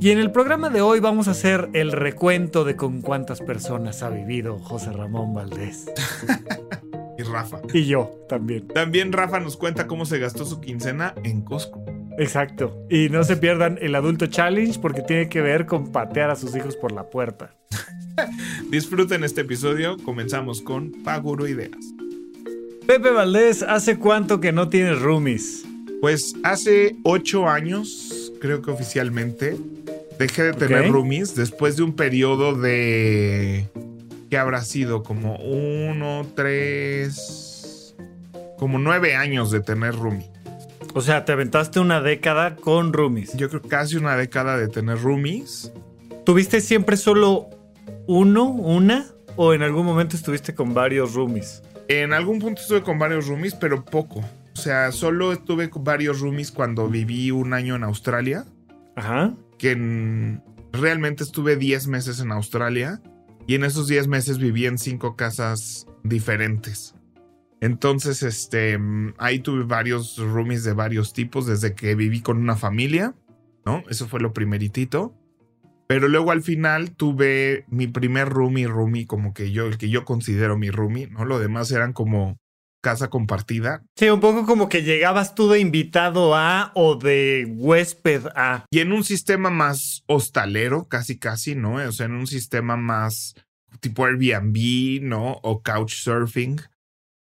Y en el programa de hoy vamos a hacer el recuento de con cuántas personas ha vivido José Ramón Valdés. y Rafa. Y yo también. También Rafa nos cuenta cómo se gastó su quincena en Costco. Exacto. Y no se pierdan el adulto challenge porque tiene que ver con patear a sus hijos por la puerta. Disfruten este episodio. Comenzamos con Paguro Ideas. Pepe Valdés, ¿hace cuánto que no tienes roomies? Pues hace ocho años, creo que oficialmente, dejé de tener roomies después de un periodo de... ¿Qué habrá sido? Como uno, tres... Como nueve años de tener roomie. O sea, te aventaste una década con roomies. Yo creo casi una década de tener roomies. ¿Tuviste siempre solo uno, una? ¿O en algún momento estuviste con varios roomies? En algún punto estuve con varios roomies, pero poco. O sea, solo estuve con varios roomies cuando viví un año en Australia. Ajá que realmente estuve 10 meses en Australia y en esos 10 meses viví en cinco casas diferentes. Entonces, este, ahí tuve varios roomies de varios tipos desde que viví con una familia, ¿no? Eso fue lo primeritito. Pero luego al final tuve mi primer roomie, roomie, como que yo, el que yo considero mi roomie, ¿no? Lo demás eran como casa compartida. Sí, un poco como que llegabas tú de invitado a o de huésped a. Y en un sistema más hostalero, casi casi, ¿no? O sea, en un sistema más tipo Airbnb, ¿no? O Couchsurfing,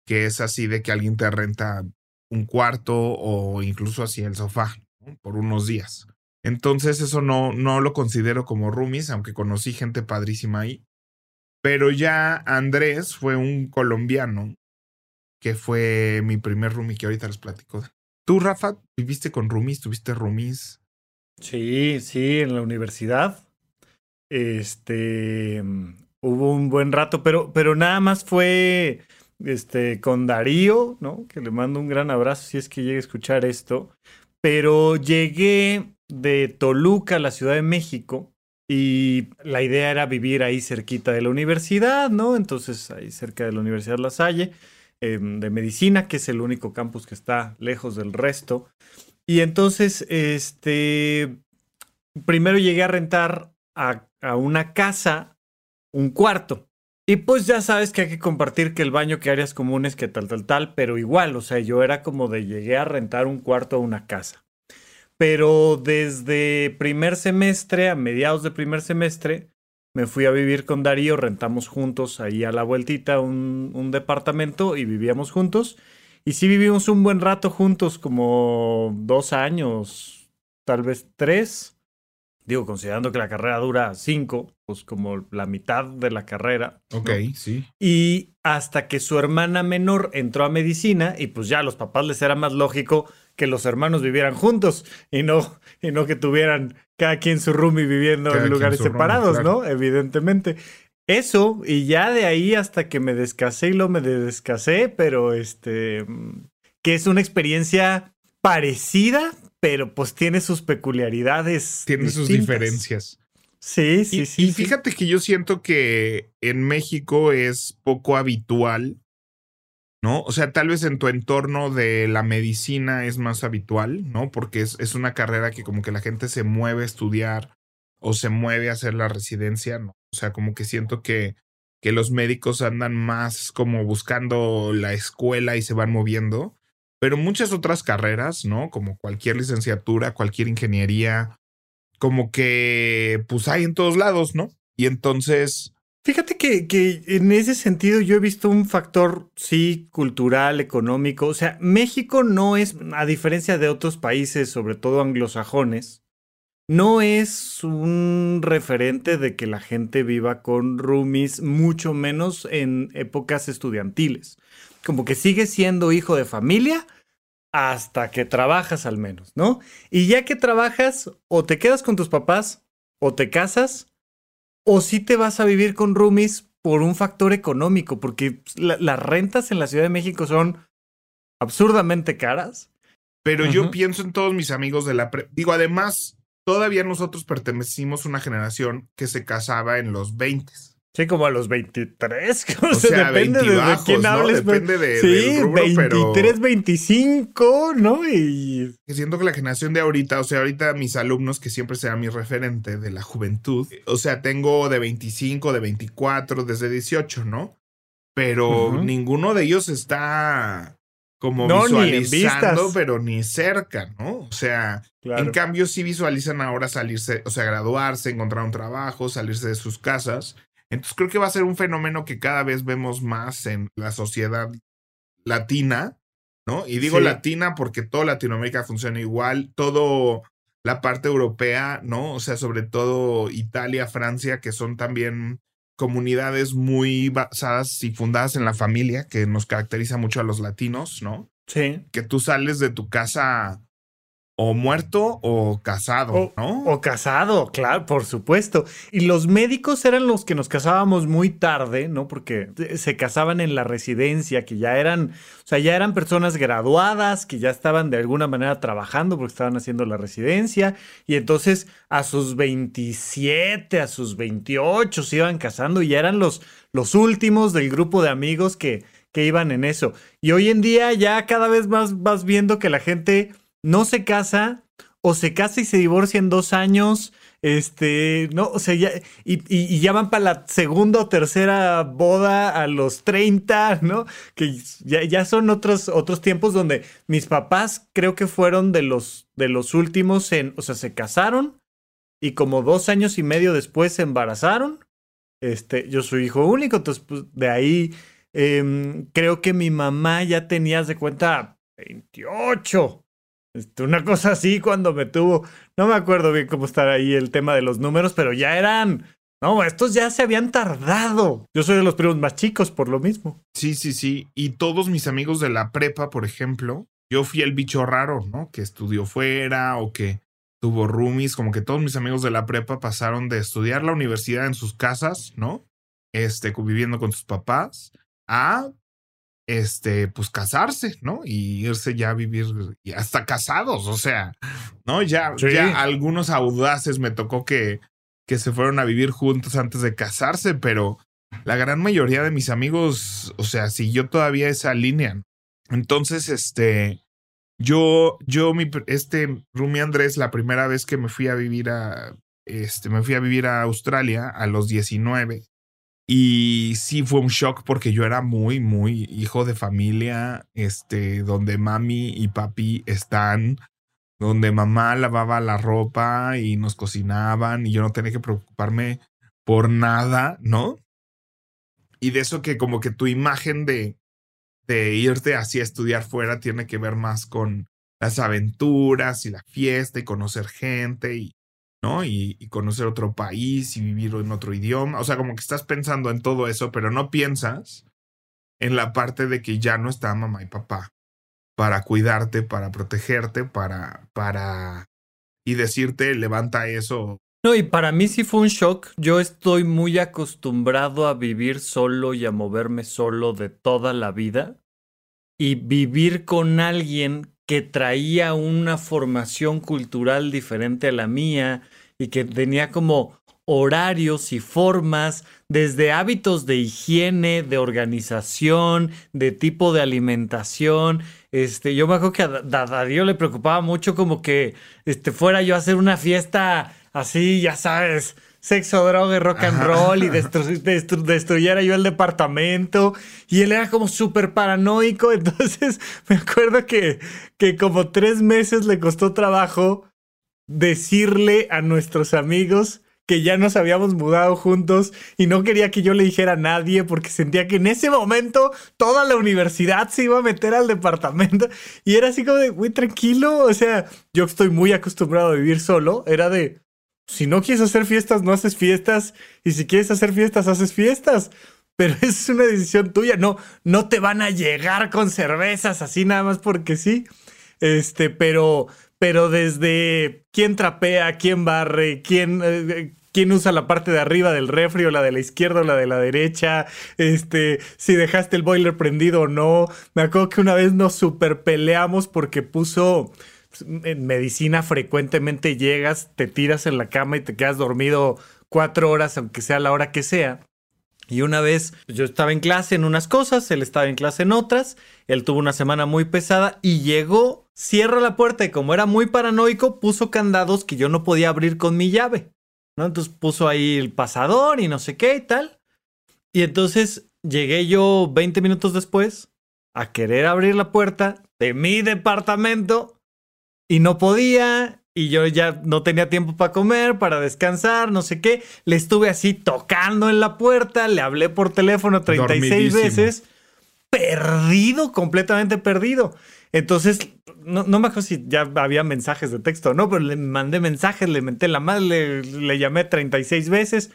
que es así de que alguien te renta un cuarto o incluso así el sofá por unos días. Entonces eso no, no lo considero como roomies, aunque conocí gente padrísima ahí. Pero ya Andrés fue un colombiano que fue mi primer roomie que ahorita les platico. ¿Tú, Rafa, viviste con roomies? ¿Tuviste roomies? Sí, sí, en la universidad. Este, hubo un buen rato, pero, pero nada más fue este, con Darío, ¿no? Que le mando un gran abrazo si es que llegue a escuchar esto. Pero llegué de Toluca a la Ciudad de México y la idea era vivir ahí cerquita de la universidad, ¿no? Entonces ahí cerca de la Universidad La Salle. Em, de medicina, que es el único campus que está lejos del resto. Y entonces, este, primero llegué a rentar a, a una casa un cuarto. Y pues ya sabes que hay que compartir que el baño, que áreas comunes, que tal, tal, tal, pero igual, o sea, yo era como de llegué a rentar un cuarto a una casa. Pero desde primer semestre, a mediados de primer semestre, me fui a vivir con Darío, rentamos juntos ahí a la vueltita un, departamento y vivíamos juntos. Y sí vivimos un buen rato juntos, como dos años, tal vez tres. Digo, considerando que la carrera dura cinco, pues como la mitad de la carrera. Ok, sí. Y hasta que su hermana menor entró a medicina y pues ya a los papás les era más lógico que los hermanos vivieran juntos y no, y no que tuvieran cada quien su roomie viviendo en lugares separados, ¿no? Evidentemente. Eso, y ya de ahí hasta que me descasé y lo me descasé, pero este, que es una experiencia parecida, pero pues tiene sus peculiaridades. Tiene sus diferencias. Sí, sí, sí. Y fíjate que yo siento que en México es poco habitual ¿no? O sea, tal vez en tu entorno de la medicina es más habitual, ¿no? Porque es, es, una carrera que como que la gente se mueve a estudiar o se mueve a hacer la residencia, ¿no? O sea, como que siento que, que los médicos andan más como buscando la escuela y se van moviendo, pero muchas otras carreras, ¿no? Como cualquier licenciatura, cualquier ingeniería, como que pues hay en todos lados, ¿no? Y entonces Fíjate que, que, en ese sentido yo he visto un factor, sí, cultural, económico. O sea, México no es, a diferencia de otros países, sobre todo anglosajones, no es un referente de que la gente viva con roomies, mucho menos en épocas estudiantiles. Como que sigue siendo hijo de familia hasta que trabajas al menos, ¿no? Y ya que trabajas, o te quedas con tus papás, o te casas, o si te vas a vivir con roomies por un factor económico, porque las rentas en la Ciudad de México son absurdamente caras. Pero yo pienso en todos mis amigos de la... Digo, además, todavía nosotros pertenecimos a una generación que se casaba en los 20. Sí, como a los 23. O, sea, depende de, quién hables. Depende de, sí, 23, 25, ¿no? Y siento que la generación de ahorita, o sea, ahorita mis alumnos, que siempre sea mi referente de la juventud, o sea, tengo de 25, de 24, desde 18, ¿no? Pero ninguno de ellos está como visualizando, pero ni cerca, ¿no? O sea, en cambio sí visualizan ahora salirse, o sea, graduarse, encontrar un trabajo, salirse de sus casas. Entonces creo que va a ser un fenómeno que cada vez vemos más en la sociedad latina, ¿no? Y digo latina porque toda Latinoamérica funciona igual, todo la parte europea, ¿no? O sea, sobre todo Italia, Francia, que son también comunidades muy basadas y fundadas en la familia, que nos caracteriza mucho a los latinos, ¿no? Sí. Que tú sales de tu casa o muerto o casado, ¿no? O casado, claro, por supuesto. Y los médicos eran los que nos casábamos muy tarde, ¿no? Porque se casaban en la residencia, que ya eran, o sea, ya eran personas graduadas, que ya estaban de alguna manera trabajando porque estaban haciendo la residencia. Y entonces a sus 27, a sus 28 se iban casando y ya eran los, los últimos del grupo de amigos que, que iban en eso. Y hoy en día ya cada vez más vas viendo que la gente no se casa o se casa y se divorcia en dos años. Este, no, o sea, ya, y, ya van para la segunda o tercera boda a los 30, ¿no? Que ya, ya, son otros, otros tiempos donde mis papás creo que fueron de los, de los últimos en, o sea, se casaron y como dos años y medio después se embarazaron. Este, yo soy hijo único, entonces pues, de ahí em, creo que mi mamá ya tenía de cuenta 28. Este, una cosa así cuando me tuvo, no me acuerdo bien cómo está ahí el tema de los números, pero ya eran, no, estos ya se habían tardado. Yo soy de los primos más chicos por lo mismo. Sí, sí, sí. Y todos mis amigos de la prepa, por ejemplo, yo fui el bicho raro, ¿no? Que estudió fuera o que tuvo roomies, como que todos mis amigos de la prepa pasaron de estudiar la universidad en sus casas, ¿no? Este, viviendo con sus papás, a este, pues casarse, ¿no? Y irse ya a vivir, y hasta casados, o sea, ¿no? Ya, ya algunos audaces me tocó que, que se fueron a vivir juntos antes de casarse, pero la gran mayoría de mis amigos, o sea, siguió todavía esa línea. Entonces, este, yo, yo, mi, este, Rumi Andrés, la primera vez que me fui a vivir a, este, me fui a vivir a Australia a los 19 y sí fue un shock porque yo era muy, muy hijo de familia, este, donde mami y papi están, donde mamá lavaba la ropa y nos cocinaban y yo no tenía que preocuparme por nada, ¿no? Y de eso que como que tu imagen de, de irte así a estudiar fuera tiene que ver más con las aventuras y la fiesta y conocer gente y, ¿no? Y, conocer otro país y vivir en otro idioma. O sea, como que estás pensando en todo eso, pero no piensas en la parte de que ya no está mamá y papá para cuidarte, para protegerte, para, para, y decirte, levanta eso. No, y para mí sí fue un shock. Yo estoy muy acostumbrado a vivir solo y a moverme solo de toda la vida. Y vivir con alguien que traía una formación cultural diferente a la mía y que tenía como horarios y formas, desde hábitos de higiene, de organización, de tipo de alimentación. Este, yo me acuerdo que a Darío le preocupaba mucho como que este, fuera yo a hacer una fiesta así, ya sabes, sexo, droga y rock and roll y destruyera yo el departamento. Y él era como súper paranoico. Entonces me acuerdo que, que como tres meses le costó trabajo decirle a nuestros amigos que ya nos habíamos mudado juntos y no quería que yo le dijera a nadie porque sentía que en ese momento toda la universidad se iba a meter al departamento y era así como de, muy tranquilo, o sea, yo estoy muy acostumbrado a vivir solo, era de, si no quieres hacer fiestas, no haces fiestas. Y si quieres hacer fiestas, haces fiestas. Pero es una decisión tuya. No, no te van a llegar con cervezas así nada más porque sí. Este, pero, pero desde quién trapea, quién barre, quién, eh, quién usa la parte de arriba del refri o la de la izquierda o la de la derecha, este, si dejaste el boiler prendido o no. Me acuerdo que una vez nos super peleamos porque puso en medicina frecuentemente llegas, te tiras en la cama y te quedas dormido cuatro horas, aunque sea la hora que sea. Y una vez yo estaba en clase en unas cosas, él estaba en clase en otras, él tuvo una semana muy pesada y llegó, cierra la puerta y como era muy paranoico, puso candados que yo no podía abrir con mi llave. ¿no? Entonces puso ahí el pasador y no sé qué y tal. Y entonces llegué yo 20 minutos después a querer abrir la puerta de mi departamento y no podía y yo ya no tenía tiempo para comer, para descansar, no sé qué. Le estuve así tocando en la puerta, le hablé por teléfono 36 veces, perdido, completamente perdido. Entonces, no, no, me acuerdo si ya había mensajes de texto, no, pero le mandé mensajes, le menté la madre, le, le llamé 36 veces.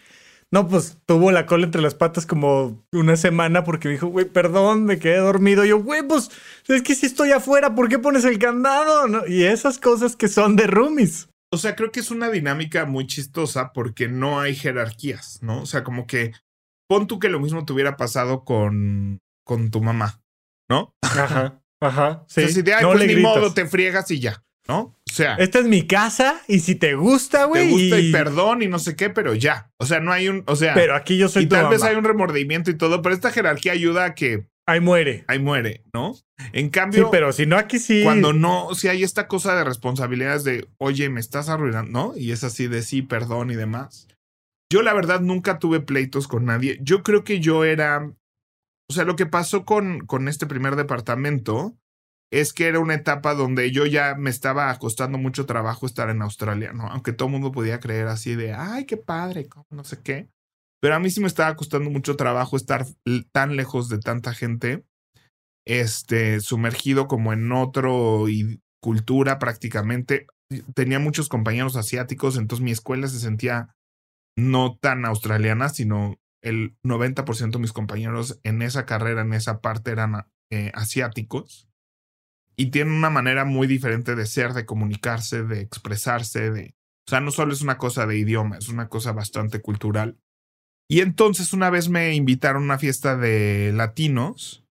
No, pues tuvo la cola entre las patas como una semana porque me dijo, güey, perdón, me quedé dormido. yo, güey, pues es que si estoy afuera, ¿por qué pones el candado? Y esas cosas que son de roomies. O sea, creo que es una dinámica muy chistosa porque no hay jerarquías, ¿no? O sea, como que pon tú que lo mismo te hubiera pasado con, con tu mamá, ¿no? Ajá, ajá. Sí. si de, no pues ni modo, te friegas y ya. ¿no? O sea. Esta es mi casa y si te gusta, güey. Te gusta y... perdón y no sé qué, pero ya. O sea, no hay un. O sea. Pero aquí yo soy Y tal vez hay un remordimiento y todo, pero esta jerarquía ayuda a que. Ahí muere. Ahí muere, ¿no? En cambio. Sí, pero si no, aquí sí. Cuando no, si hay esta cosa de responsabilidades de, oye, me estás arruinando, ¿no? Y es así de sí, perdón y demás. Yo, la verdad, nunca tuve pleitos con nadie. Yo creo que yo era. O sea, lo que pasó con, con este primer departamento es que era una etapa donde yo ya me estaba costando mucho trabajo estar en Australia, ¿no? Aunque todo el mundo podía creer así de, ay, qué padre, no sé qué. Pero a mí sí me estaba costando mucho trabajo estar tan lejos de tanta gente, este, sumergido como en otro y cultura prácticamente. Tenía muchos compañeros asiáticos, entonces mi escuela se sentía no tan australiana, sino el 90% de mis compañeros en esa carrera, en esa parte, eran eh, asiáticos y tienen una manera muy diferente de ser, de comunicarse, de expresarse, de... O sea, no solo es una cosa de idioma, es una cosa bastante cultural. Y entonces una vez me invitaron a una fiesta de latinos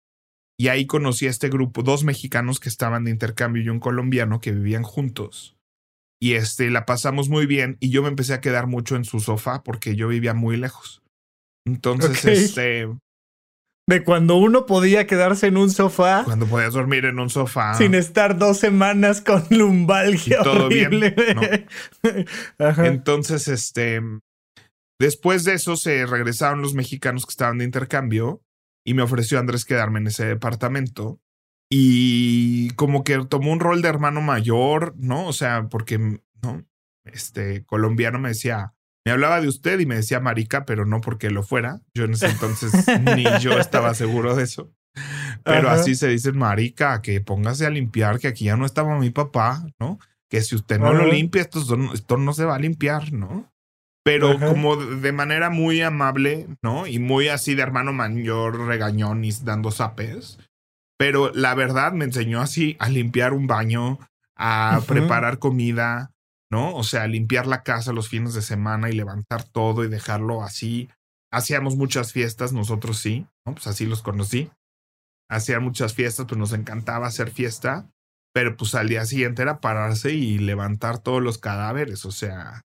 y ahí conocí a este grupo, dos mexicanos que estaban de intercambio y un colombiano que vivían juntos. Y este, la pasamos muy bien y yo me empecé a quedar mucho en su sofá porque yo vivía muy lejos. Entonces, este, de cuando uno podía quedarse en un sofá. Cuando podías dormir en un sofá. Sin estar dos semanas con lumbalgia. todo horrible. bien. Entonces, este. Después de eso se regresaron los mexicanos que estaban de intercambio y me ofreció Andrés quedarme en ese departamento. Y como que tomó un rol de hermano mayor, ¿no? O sea, porque, ¿no? Este colombiano me decía, me hablaba de usted y me decía marica, pero no porque lo fuera. Yo en ese entonces ni yo estaba seguro de eso. Pero así se dice marica, que póngase a limpiar, que aquí ya no estaba mi papá, ¿no? Que si usted no lo limpia, esto, esto, no se va a limpiar, ¿no? Pero como de manera muy amable, ¿no? Y muy así de hermano mayor, regañón y dando zapes. Pero la verdad me enseñó así a limpiar un baño, a preparar comida, ¿no? O sea, limpiar la casa los fines de semana y levantar todo y dejarlo así. Hacíamos muchas fiestas, nosotros sí, ¿no? Pues así los conocí. Hacían muchas fiestas, pues nos encantaba hacer fiesta, pero pues al día siguiente era pararse y levantar todos los cadáveres, o sea,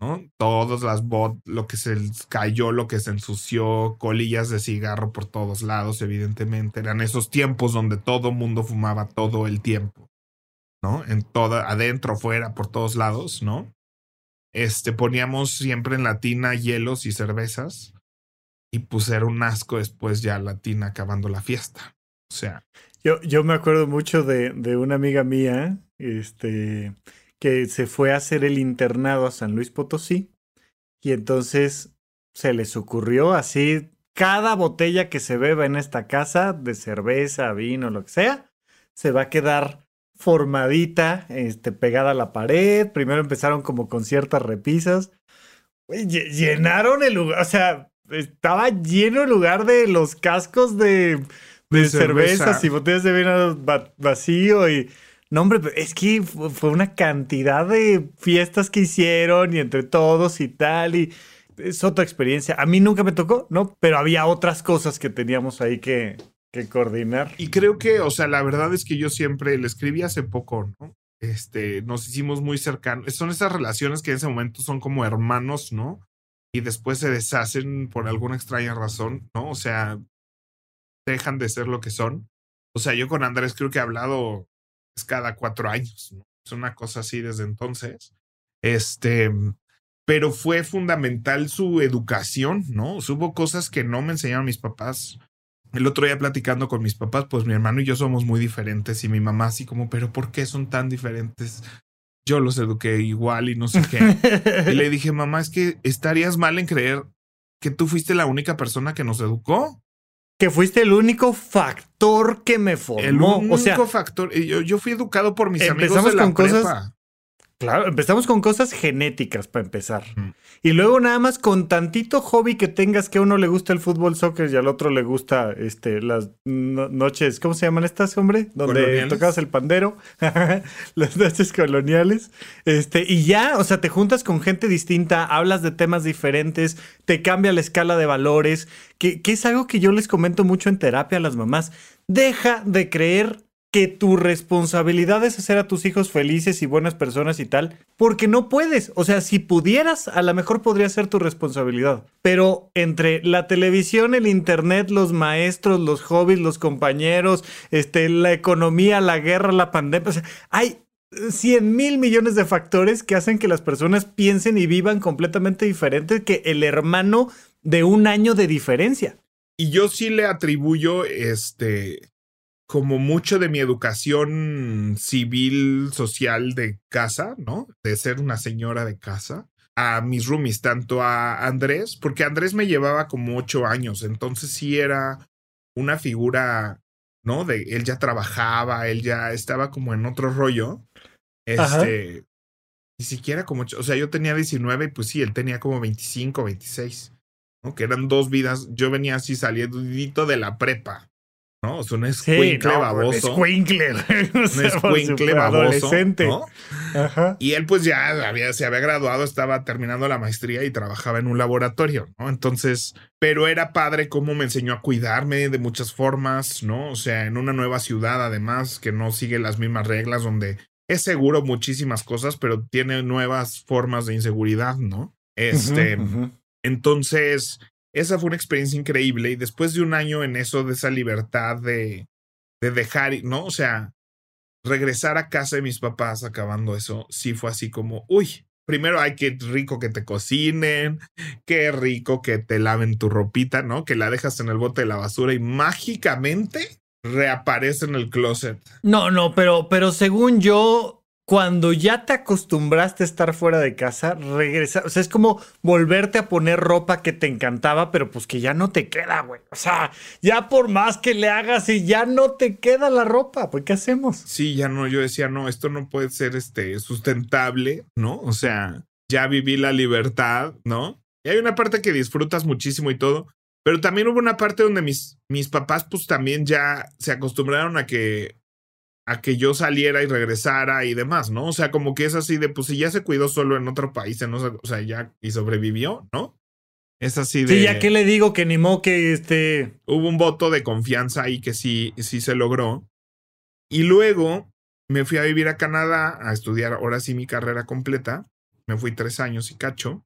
¿no? Todas las bot, lo que se cayó, lo que se ensució, colillas de cigarro por todos lados, evidentemente. Eran esos tiempos donde todo mundo fumaba todo el tiempo. ¿No? En toda, adentro, fuera, por todos lados, ¿no? Este, poníamos siempre en la tina hielos y cervezas. Y pues era un asco después ya la tina acabando la fiesta. O sea. Yo, yo me acuerdo mucho de, de una amiga mía, este, que se fue a hacer el internado a San Luis Potosí. Y entonces se les ocurrió así, cada botella que se beba en esta casa, de cerveza, vino, lo que sea, se va a quedar formadita, este, pegada a la pared. Primero empezaron como con ciertas repisas. llenaron el lugar, o sea, estaba lleno el lugar de los cascos de, de, cervezas y botellas de vino vacío y No, hombre, es que fue una cantidad de fiestas que hicieron y entre todos y tal, y es otra experiencia. A mí nunca me tocó, ¿no? Pero había otras cosas que teníamos ahí que, que coordinar. Y creo que, o sea, la verdad es que yo siempre le escribí hace poco, ¿no? Este, nos hicimos muy cercanos. Son esas relaciones que en ese momento son como hermanos, ¿no? Y después se deshacen por alguna extraña razón, ¿no? O sea, dejan de ser lo que son. O sea, yo con Andrés creo que he hablado cada cuatro años, ¿no? Es una cosa así desde entonces. Este, pero fue fundamental su educación, ¿no? Hubo cosas que no me enseñaron mis papás. El otro día platicando con mis papás, pues mi hermano y yo somos muy diferentes y mi mamá así como, pero ¿por qué son tan diferentes? Yo los eduqué igual y no sé qué. y le dije, mamá, es que estarías mal en creer que tú fuiste la única persona que nos educó que fuiste el único factor que me formó. El único factor. Yo, yo, fui educado por mis amigos de la con Cosas, Claro, empezamos con cosas genéticas para empezar. Y luego nada más con tantito hobby que tengas que a uno le gusta el fútbol, soccer y al otro le gusta este, las noches, ¿cómo se llaman estas, hombre? Donde tocabas el pandero, las noches coloniales. Este, y ya, o sea, te juntas con gente distinta, hablas de temas diferentes, te cambia la escala de valores, que, que es algo que yo les comento mucho en terapia a las mamás. Deja de creer que tu responsabilidad es hacer a tus hijos felices y buenas personas y tal, porque no puedes. O sea, si pudieras, a lo mejor podría ser tu responsabilidad. Pero entre la televisión, el internet, los maestros, los hobbies, los compañeros, este, la economía, la guerra, la pandemia, o sea, hay 100 mil millones de factores que hacen que las personas piensen y vivan completamente diferente que el hermano de un año de diferencia. Y yo sí le atribuyo este como mucho de mi educación civil, social de casa, ¿no? De ser una señora de casa, a mis roomies, tanto a Andrés, porque Andrés me llevaba como ocho años, entonces sí era una figura, ¿no? De él ya trabajaba, él ya estaba como en otro rollo. Este, ni siquiera como, o sea, yo tenía 19 y pues sí, él tenía como 25, 26, ¿no? Que eran dos vidas, yo venía así saliendo de la prepa, ¿no? Es un escuincle baboso. Escuincle. un escuincle baboso. ¿no? Ajá. Y él, pues ya había, se había graduado, estaba terminando la maestría y trabajaba en un laboratorio, ¿no? Entonces, pero era padre cómo me enseñó a cuidarme de muchas formas, ¿no? O sea, en una nueva ciudad, además, que no sigue las mismas reglas, donde es seguro muchísimas cosas, pero tiene nuevas formas de inseguridad, ¿no? Este. Entonces, esa fue una experiencia increíble y después de un año en eso, de esa libertad de, de dejar, ¿no? O sea, regresar a casa de mis papás acabando eso, sí fue así como, uy, primero hay que rico que te cocinen, qué rico que te laven tu ropita, ¿no? Que la dejas en el bote de la basura y mágicamente reaparece en el closet. No, no, pero, pero según yo, cuando ya te acostumbraste a estar fuera de casa, regresar, o sea, es como volverte a poner ropa que te encantaba, pero pues que ya no te queda, güey. O sea, ya por más que le hagas y ya no te queda la ropa, pues ¿qué hacemos? Sí, ya no, yo decía, no, esto no puede ser este sustentable, ¿no? O sea, ya viví la libertad, ¿no? Y hay una parte que disfrutas muchísimo y todo, pero también hubo una parte donde mis, mis papás pues también ya se acostumbraron a que a que yo saliera y regresara y demás, ¿no? O sea, como que es así de, pues si ya se cuidó solo en otro país, en o sea, ya y sobrevivió, ¿no? Es así de. Sí, ya que le digo que ni modo que este. Hubo un voto de confianza ahí que sí, sí se logró. Y luego me fui a vivir a Canadá a estudiar ahora sí mi carrera completa. Me fui tres años y cacho.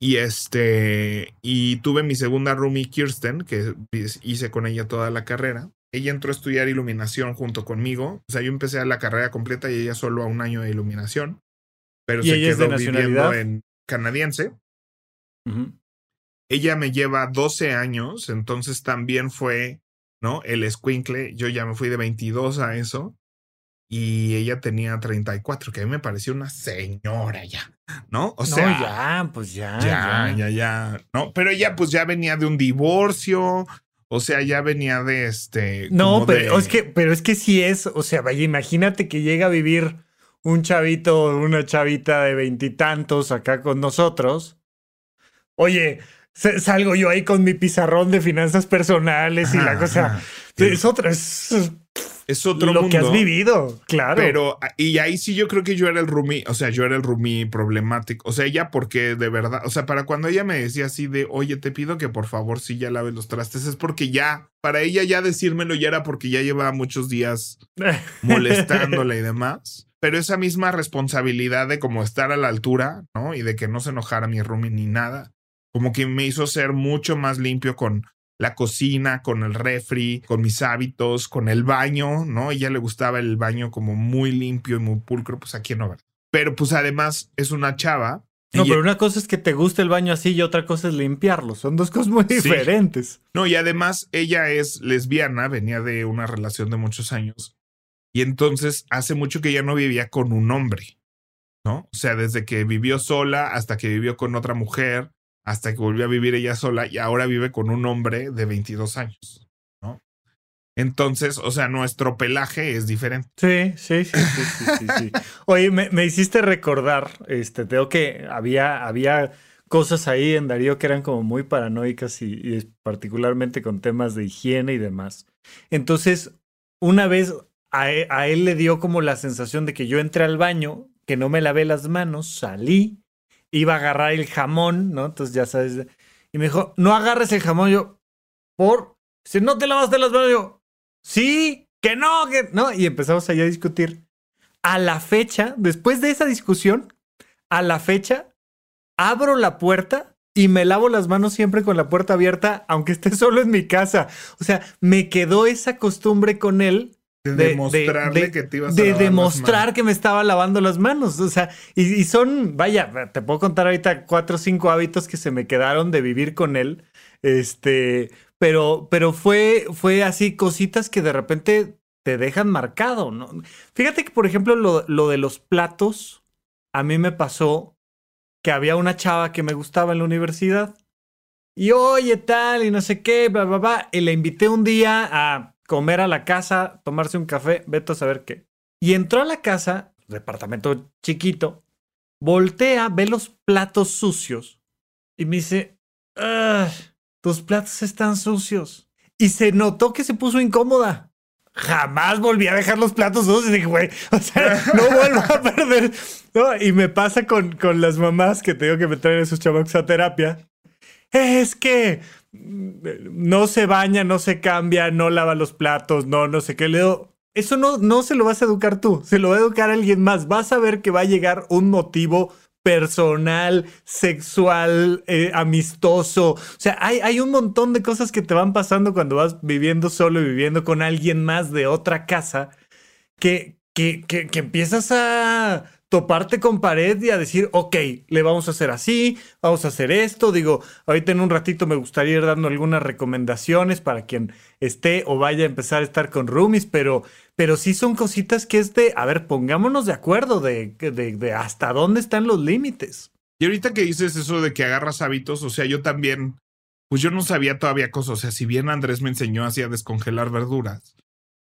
Y este. Y tuve mi segunda roomie, Kirsten, que hice con ella toda la carrera ella entró a estudiar iluminación junto conmigo. O sea, yo empecé a la carrera completa y ella solo a un año de iluminación. Pero se quedó viviendo en canadiense. Ella me lleva 12 años, entonces también fue, ¿no? El escuincle. Yo ya me fui de 22 a eso. Y ella tenía 34, que a mí me pareció una señora ya, ¿no? O sea, ya, pues ya, ya, ya, ya, No, pero ella pues ya venía de un divorcio, o sea, ya venía de este. No, pero es que, pero es que sí es. O sea, vaya, imagínate que llega a vivir un chavito o una chavita de veintitantos acá con nosotros. Oye, salgo yo ahí con mi pizarrón de finanzas personales y la cosa. Es otra, es es otro lo mundo. que has vivido, claro. Pero, y ahí sí yo creo que yo era el roomie, o sea, yo era el roomie problemático. O sea, ella porque de verdad, o sea, para cuando ella me decía así de, oye, te pido que por favor sí ya laves los trastes, es porque ya, para ella ya decírmelo ya era porque ya llevaba muchos días molestándola y demás. Pero esa misma responsabilidad de como estar a la altura, ¿no? Y de que no se enojara mi roomie ni nada, como que me hizo ser mucho más limpio con la cocina, con el refri, con mis hábitos, con el baño, ¿no? Ella le gustaba el baño como muy limpio y muy pulcro, pues aquí no, ¿verdad? Pero pues además es una chava. No, pero una cosa es que te guste el baño así y otra cosa es limpiarlo. Son dos cosas muy Sí. diferentes. No, y además ella es lesbiana, venía de una relación de muchos años. Y entonces hace mucho que ella no vivía con un hombre, ¿no? O sea, desde que vivió sola hasta que vivió con otra mujer, hasta que volvió a vivir ella sola y ahora vive con un hombre de 22 años, ¿no? Entonces, o sea, nuestro pelaje es diferente. Sí, sí, sí, sí, sí, sí, sí. Oye, me, me hiciste recordar, este, tengo que había, había cosas ahí en Darío que eran como muy paranoicas y, y particularmente con temas de higiene y demás. Entonces, una vez a e- a él, le dio como la sensación de que yo entré al baño, que no me lavé las manos, salí, iba a agarrar el jamón, ¿no? Entonces ya sabes, y me dijo, no agarres el jamón, yo, por, si no te lavaste las manos, yo, sí, que no, que no, y empezamos allá a discutir. A la fecha, después de esa discusión, a la fecha, abro la puerta y me lavo las manos siempre con la puerta abierta, aunque esté solo en mi casa. O sea, me quedó esa costumbre con él De, de- demostrarle de- que te ibas a de lavar las demostrar manos. que me estaba lavando las manos. O sea, y, y son, vaya, te puedo contar ahorita cuatro o cinco hábitos que se me quedaron de vivir con él. Este, pero, pero fue, fue así cositas que de repente te dejan marcado, ¿no? Fíjate que, por ejemplo, lo, lo de los platos, a mí me pasó que había una chava que me gustaba en la universidad. Y oye, tal, y no sé qué, bla, bla, bla. Y le invité un día a comer a la casa, tomarse un café, vete a saber qué. Y entró a la casa, departamento chiquito, voltea, ve los platos sucios y me dice, "Ah, tus platos están sucios. Y se notó que se puso incómoda. Jamás volví a dejar los platos sucios. Dije, güey, o sea, no vuelvo a perder. ¿no? Y me pasa con, con las mamás que tengo que meter a esos chavos a terapia. Es que no se baña, no se cambia, no lava los platos, no, no sé qué. Le eso no, no se lo vas a educar tú, se lo va a educar alguien más. Vas a ver que va a llegar un motivo personal, sexual, eh, amistoso. O sea, hay, hay un montón de cosas que te van pasando cuando vas viviendo solo y viviendo con alguien más de otra casa que, que, que empiezas a toparte con pared y a decir, ok, le vamos a hacer así, vamos a hacer esto. Digo, ahorita en un ratito me gustaría ir dando algunas recomendaciones para quien esté o vaya a empezar a estar con roomies, pero, pero sí son cositas que es de, a ver, pongámonos de acuerdo de, de, de hasta dónde están los límites. Y ahorita que dices eso de que agarras hábitos, o sea, yo también, pues yo no sabía todavía cosas. O sea, si bien Andrés me enseñó así a descongelar verduras,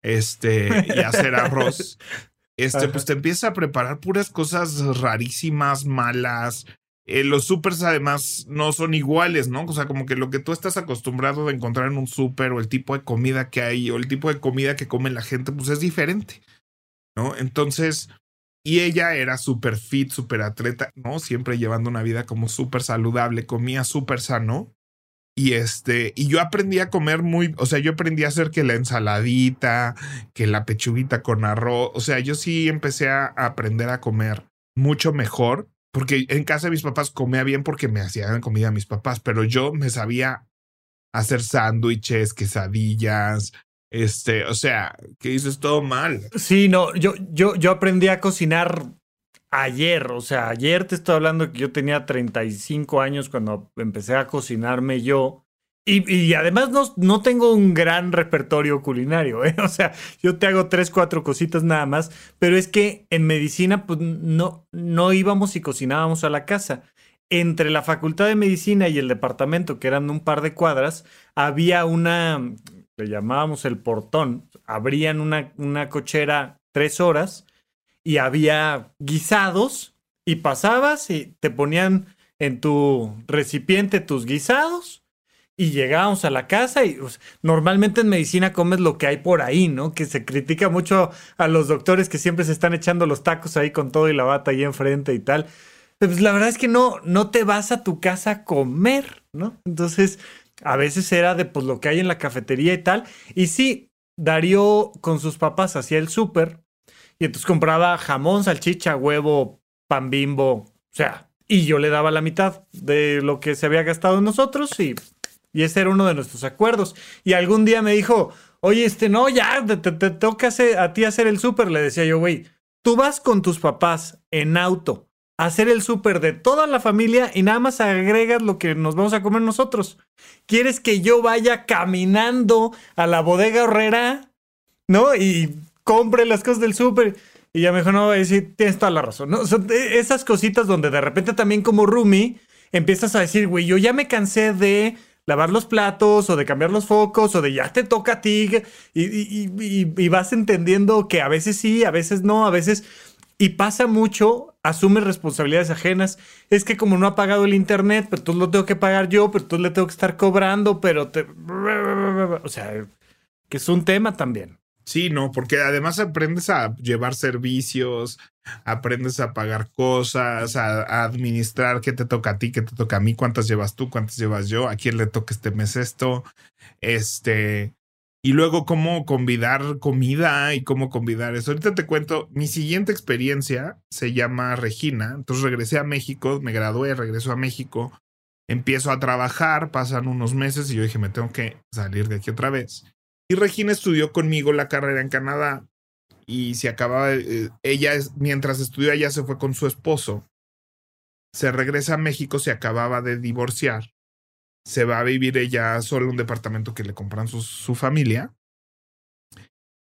este, y hacer arroz, este, Ajá. pues te empieza a preparar puras cosas rarísimas, malas. Eh, los supers además no son iguales, ¿no? O sea, como que lo que tú estás acostumbrado de encontrar en un súper o el tipo de comida que hay o el tipo de comida que come la gente, pues es diferente, ¿no? Entonces, y ella era súper fit, súper atleta, ¿no? Siempre llevando una vida como súper saludable, comía súper sano. Y este, y yo aprendí a comer muy, o sea, yo aprendí a hacer que la ensaladita, que la pechuguita con arroz, o sea, yo sí empecé a aprender a comer mucho mejor, porque en casa mis papás comía bien porque me hacían comida mis papás, pero yo me sabía hacer sándwiches, quesadillas, este, o sea, que dices todo mal. Sí, no, yo, yo, yo aprendí a cocinar ayer, o sea, ayer te estoy hablando que yo tenía 35 años cuando empecé a cocinarme yo. Y, además no, no tengo un gran repertorio culinario, ¿eh? O sea, yo te hago tres, cuatro cositas nada más, pero es que en medicina pues no, no íbamos y cocinábamos a la casa. Entre la facultad de medicina y el departamento, que eran un par de cuadras, había una, le llamábamos el portón, abrían una, una cochera tres horas y había guisados y pasabas y te ponían en tu recipiente tus guisados y llegábamos a la casa y pues, normalmente en medicina comes lo que hay por ahí, ¿no? Que se critica mucho a los doctores que siempre se están echando los tacos ahí con todo y la bata ahí enfrente y tal. Pues la verdad es que no, no te vas a tu casa a comer, ¿no? Entonces, a veces era de pues lo que hay en la cafetería y tal. Y sí, Darío con sus papás hacía el súper y entonces compraba jamón, salchicha, huevo, pan bimbo, o sea, y yo le daba la mitad de lo que se había gastado en nosotros y, y ese era uno de nuestros acuerdos. Y algún día me dijo, oye, este, no, ya, te, te, toca a ti hacer el súper. Le decía yo, güey, tú vas con tus papás en auto a hacer el súper de toda la familia y nada más agregas lo que nos vamos a comer nosotros. ¿Quieres que yo vaya caminando a la bodega horrera? ¿No? Y compre las cosas del súper. Y ya me dijo, no, decir, tienes toda la razón. ¿no? Esas cositas donde de repente también como Rumi empiezas a decir, güey, yo ya me cansé de lavar los platos o de cambiar los focos o de ya te toca a ti y, y, vas entendiendo que a veces sí, a veces no, a veces... Y pasa mucho, asume responsabilidades ajenas. Es que como no ha pagado el internet, pero tú lo tengo que pagar yo, pero tú le tengo que estar cobrando, pero te... O sea, que es un tema también. Sí, no, porque además aprendes a llevar servicios, aprendes a pagar cosas, a, administrar qué te toca a ti, qué te toca a mí, cuántas llevas tú, cuántas llevas yo, a quién le toca este mes esto, este, y luego cómo convidar comida y cómo convidar eso. Ahorita te cuento, mi siguiente experiencia se llama Regina, entonces regresé a México, me gradué, regreso a México, empiezo a trabajar, pasan unos meses y yo dije, me tengo que salir de aquí otra vez. Regina estudió conmigo la carrera en Canadá y se acababa, eh, ella mientras estudió allá se fue con su esposo, se regresa a México, se acababa de divorciar, se va a vivir ella solo en un departamento que le compran su, su familia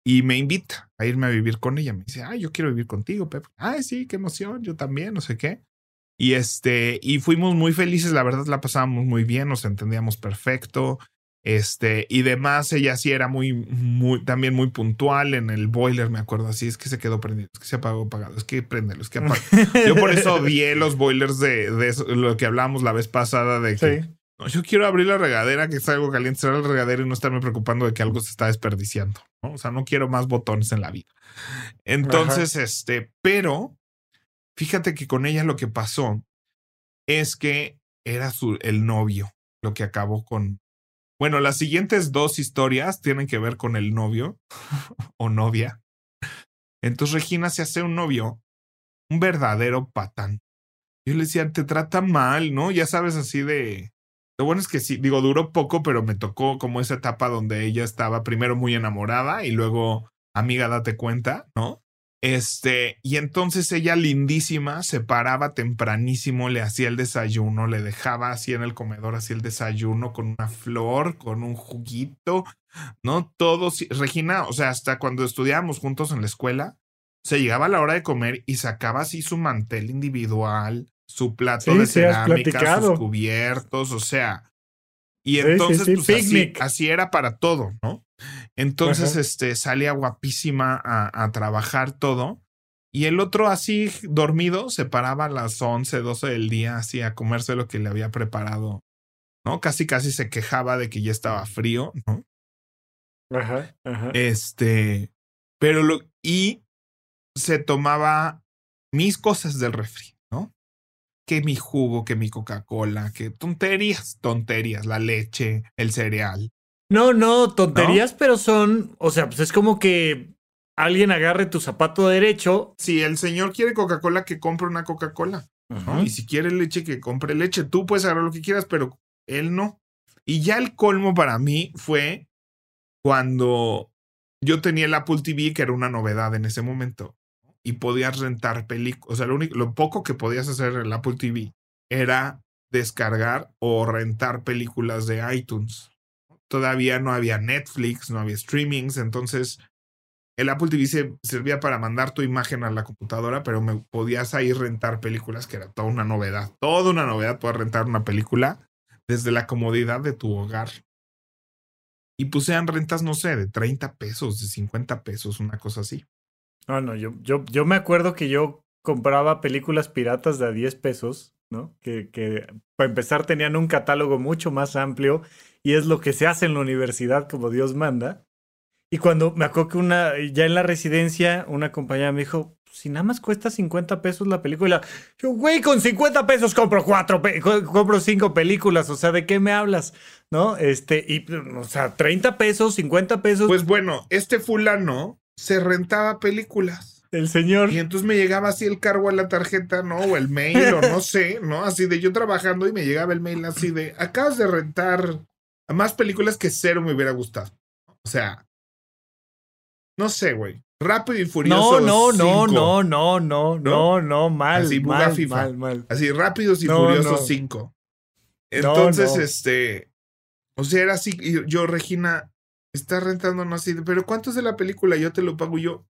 y me invita a irme a vivir con ella. Me dice, ah, yo quiero vivir contigo, Pepe. Ay, sí, qué emoción, yo también, no sé qué. Y este, y fuimos muy felices, la verdad la pasábamos muy bien, nos entendíamos perfecto. Este, y demás, ella sí era muy, muy, también muy puntual en el boiler, me acuerdo así, es que se quedó prendido, es que se apagó apagado, es que préndelo, es que apaga. Yo por eso odié los boilers de, de eso, lo que hablábamos la vez pasada de que no, yo quiero abrir la regadera, que está algo caliente, cerrar la regadera y no estarme preocupando de que algo se está desperdiciando, ¿no? O sea, no quiero más botones en la vida. Entonces, este, pero fíjate que con ella lo que pasó es que era su, el novio lo que acabó con, bueno, las siguientes dos historias tienen que ver con el novio o novia. Entonces Regina se hace un novio, un verdadero patán. Yo le decía, te trata mal, ¿no? Ya sabes, así de... Lo bueno es que sí, digo, duró poco, pero me tocó como esa etapa donde ella estaba primero muy enamorada y luego, amiga, date cuenta, ¿no? Este, y entonces ella lindísima se paraba tempranísimo, le hacía el desayuno, le dejaba así en el comedor, así el desayuno con una flor, con un juguito, ¿no? Todo, Regina, o sea, hasta cuando estudiábamos juntos en la escuela, se llegaba a la hora de comer y sacaba así su mantel individual, su plato de cerámica, sus cubiertos, o sea, y entonces, pues así, así, era para todo, ¿no? Entonces, este, salía guapísima a, a, trabajar todo. Y el otro así dormido se paraba a las 11, 12 del día así a comerse lo que le había preparado, ¿no? Casi, casi se quejaba de que ya estaba frío, ¿no? Ajá, ajá. Este, pero lo, y se tomaba mis cosas del refri. Que mi jugo, que mi Coca-Cola, que tonterías, tonterías, la leche, el cereal, no, no, tonterías, pero son, o sea, pues es como que alguien agarre tu zapato derecho. Si el señor quiere Coca-Cola, que compre una Coca-Cola. Y si quiere leche, que compre leche. Tú puedes agarrar lo que quieras, pero él no. Y ya el colmo para mí fue cuando yo tenía el Apple TV, que era una novedad en ese momento, y podías rentar películas. O sea, lo, único, lo poco que podías hacer en el Apple TV era descargar o rentar películas de iTunes todavía no había Netflix, no había streamings, entonces el Apple TV servía para mandar tu imagen a la computadora, pero me podías ahí rentar películas, que era toda una novedad, toda una novedad poder rentar una película desde la comodidad de tu hogar. Y puse en rentas, no sé, de 30 pesos, de 50 pesos, una cosa así. No, no, yo, yo, yo me acuerdo que yo compraba películas piratas de a 10 pesos ¿no? Que, para empezar tenían un catálogo mucho más amplio y es lo que se hace en la universidad como Dios manda. Y cuando me acuerdo que una, ya en la residencia, una compañera me dijo, si nada más cuesta 50 pesos la película. Yo, güey, con 50 pesos compro cuatro, compro cinco películas. O sea, ¿de qué me hablas? ¿No? Este, y, o sea, 30 pesos, 50 pesos. Pues bueno, este fulano se rentaba películas. El señor. Y entonces me llegaba así el cargo a la tarjeta, ¿no? O el mail, o no sé, ¿no? Así de yo trabajando y me llegaba el mail así de, acabas de rentar más películas que cero me hubiera gustado. O sea, no sé, güey. Rápido y furioso. No, no, no, no, no, no, no, mal. Así, mal, FIFA. mal, mal. Así, rápidos y furiosos 5. Entonces, este. O sea, era así. Yo, Regina, está rentando no así. Pero ¿cuánto es de la película? Yo te lo pago yo.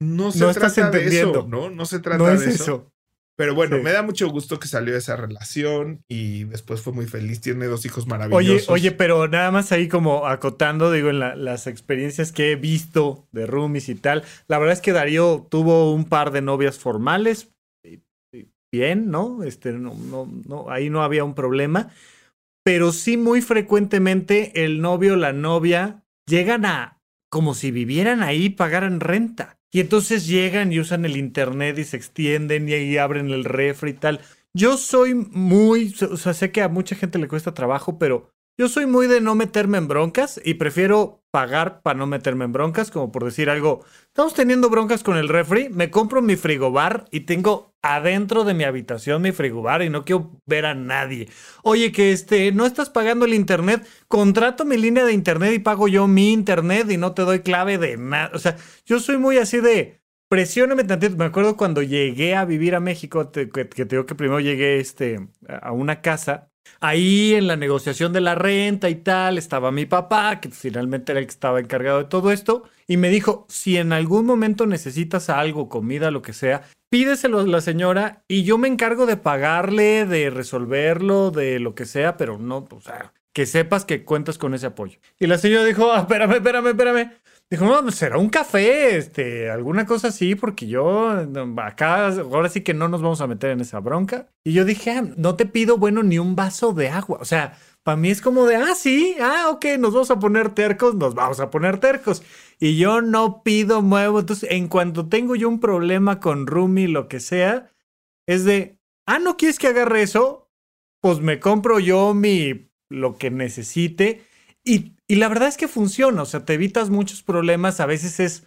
No se trata de eso, ¿no? No se trata de eso. Pero bueno, me da mucho gusto que salió esa relación y después fue muy feliz. Tiene dos hijos maravillosos. Oye, oye, pero nada más ahí como acotando, digo, en las experiencias que he visto de roomies y tal. La verdad es que Darío tuvo un par de novias formales. Bien, ¿no? Este, no, no, no, ahí no había un problema. Pero sí muy frecuentemente el novio o la novia llegan a como si vivieran ahí pagaran renta. Y entonces llegan y usan el internet y se extienden y ahí abren el refri y tal. Yo soy muy, o sea, sé que a mucha gente le cuesta trabajo, pero yo soy muy de no meterme en broncas y prefiero pagar para no meterme en broncas, como por decir algo, estamos teniendo broncas con el refri, me compro mi frigobar y tengo adentro de mi habitación mi frigobar y no quiero ver a nadie. Oye, que este, no estás pagando el internet, contrato mi línea de internet y pago yo mi internet y no te doy clave de nada. O sea, yo soy muy así de, presióname tantito. Me acuerdo cuando llegué a vivir a México, que, te digo que primero llegué este, a una casa Ahí en la negociación de la renta y tal, estaba mi papá, que finalmente era el que estaba encargado de todo esto, y me dijo, si en algún momento necesitas algo, comida, lo que sea, pídeselo a la señora y yo me encargo de pagarle, de resolverlo, de lo que sea, pero no, o sea, que sepas que cuentas con ese apoyo. Y la señora dijo, ah, espérame, espérame, espérame. Dijo, no, pues, será un café, este, alguna cosa así, porque yo acá ahora sí que no nos vamos a meter en esa bronca. Y yo dije, ah, no te pido, bueno, ni un vaso de agua. O sea, para mí es como de, ah, sí, ah, ok, nos vamos a poner tercos, nos vamos a poner tercos. Y yo no pido nuevo. Entonces, en cuanto tengo yo un problema con Rumi, lo que sea, es de, ah, ¿no quieres que agarre eso? Pues me compro yo mi, lo que necesite y, la verdad es que funciona, o sea, te evitas muchos problemas, a veces es